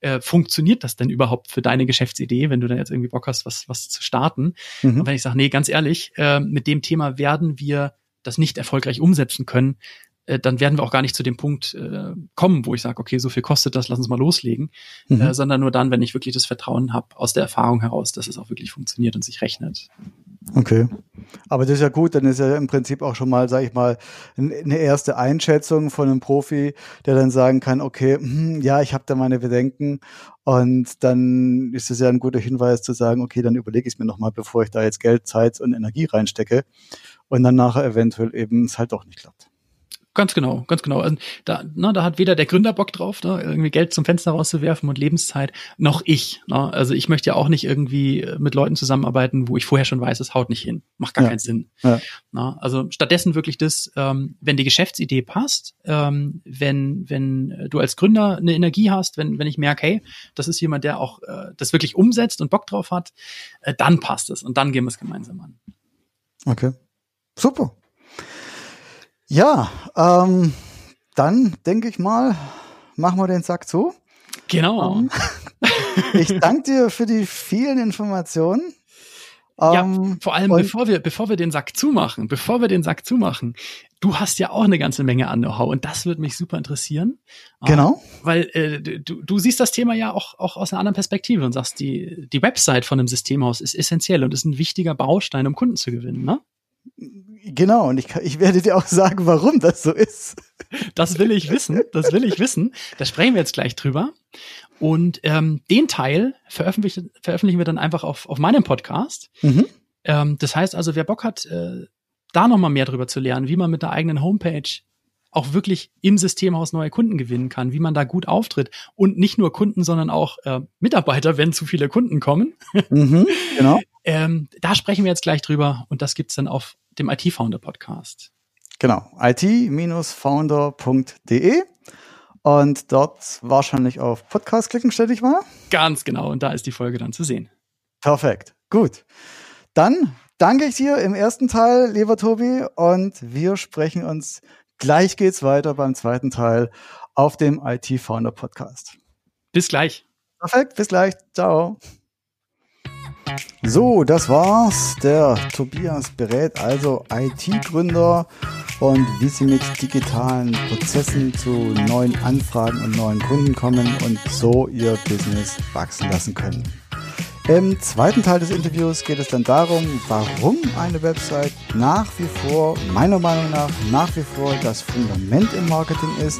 äh, funktioniert das denn überhaupt für deine Geschäftsidee, wenn du da jetzt irgendwie Bock hast, was, was zu starten? Mhm. Und wenn ich sage, nee, ganz ehrlich, äh, mit dem Thema werden wir das nicht erfolgreich umsetzen können, äh, dann werden wir auch gar nicht zu dem Punkt äh, kommen, wo ich sage, okay, so viel kostet das, lass uns mal loslegen, Mhm. äh, sondern nur dann, wenn ich wirklich das Vertrauen habe aus der Erfahrung heraus, dass es auch wirklich funktioniert und sich rechnet. Okay. Aber das ist ja gut, dann ist ja im Prinzip auch schon mal, sag ich mal, eine erste Einschätzung von einem Profi, der dann sagen kann, okay, hm, ja, ich habe da meine Bedenken und dann ist es ja ein guter Hinweis zu sagen, okay, dann überlege ich es mir nochmal, bevor ich da jetzt Geld, Zeit und Energie reinstecke und dann nachher eventuell eben es halt doch nicht klappt. Ganz genau, ganz genau. Und da, na, da hat weder der Gründer Bock drauf, ne, irgendwie Geld zum Fenster rauszuwerfen und Lebenszeit, noch ich. Ne? Also ich möchte ja auch nicht irgendwie äh, mit Leuten zusammenarbeiten, wo ich vorher schon weiß, es haut nicht hin. Macht gar Ja. keinen Sinn. Ja. Na, also stattdessen wirklich das, ähm, wenn die Geschäftsidee passt, ähm, wenn, wenn du als Gründer eine Energie hast, wenn, wenn ich merke, hey, das ist jemand, der auch äh, das wirklich umsetzt und Bock drauf hat, äh, dann passt es und dann gehen wir es gemeinsam an. Okay. Super. Ja, ähm, dann denke ich mal, machen wir den Sack zu. Genau. Ähm, ich danke dir für die vielen Informationen. Ja, Ähm, vor allem, bevor wir, bevor wir den Sack zumachen, bevor wir den Sack zumachen, du hast ja auch eine ganze Menge an Know-how und das würde mich super interessieren. Genau. Ähm, weil äh, du, du siehst das Thema ja auch, auch aus einer anderen Perspektive und sagst, die, die Website von einem Systemhaus ist essentiell und ist ein wichtiger Baustein, um Kunden zu gewinnen. Ne? Genau, und ich, ich werde dir auch sagen, warum das so ist. Das will ich wissen, das will ich wissen. Da sprechen wir jetzt gleich drüber. Und ähm, den Teil veröffentlichen, veröffentlichen wir dann einfach auf, auf meinem Podcast. Mhm. Ähm, das heißt also, wer Bock hat, äh, da noch mal mehr drüber zu lernen, wie man mit der eigenen Homepage auch wirklich im Systemhaus neue Kunden gewinnen kann, wie man da gut auftritt und nicht nur Kunden, sondern auch äh, Mitarbeiter, wenn zu viele Kunden kommen. Mhm. Genau. Ähm, da sprechen wir jetzt gleich drüber und das gibt's dann auf dem IT-Founder Podcast. Genau. it-founder.de und dort wahrscheinlich auf Podcast klicken, stelle ich mal. Ganz genau und da ist die Folge dann zu sehen. Perfekt. Gut. Dann danke ich dir im ersten Teil, lieber Tobi, und wir sprechen uns gleich geht's weiter beim zweiten Teil auf dem IT-Founder Podcast. Bis gleich. Perfekt, bis gleich. Ciao. So, das war's. Der Tobias berät also IT-Gründer und wie sie mit digitalen Prozessen zu neuen Anfragen und neuen Kunden kommen und so ihr Business wachsen lassen können. Im zweiten Teil des Interviews geht es dann darum, warum eine Website nach wie vor, meiner Meinung nach, nach wie vor das Fundament im Marketing ist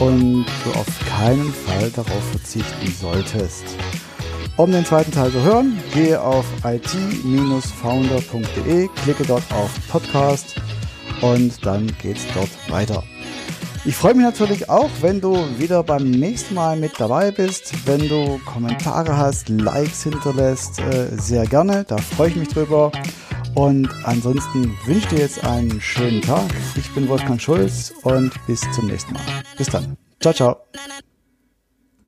und du auf keinen Fall darauf verzichten solltest. Um den zweiten Teil zu hören, gehe auf it-founder.de, klicke dort auf Podcast und dann geht's dort weiter. Ich freue mich natürlich auch, wenn du wieder beim nächsten Mal mit dabei bist, wenn du Kommentare hast, Likes hinterlässt, äh, sehr gerne, da freue ich mich drüber. Und ansonsten wünsche ich dir jetzt einen schönen Tag. Ich bin Wolfgang Schulz und bis zum nächsten Mal. Bis dann. Ciao, ciao.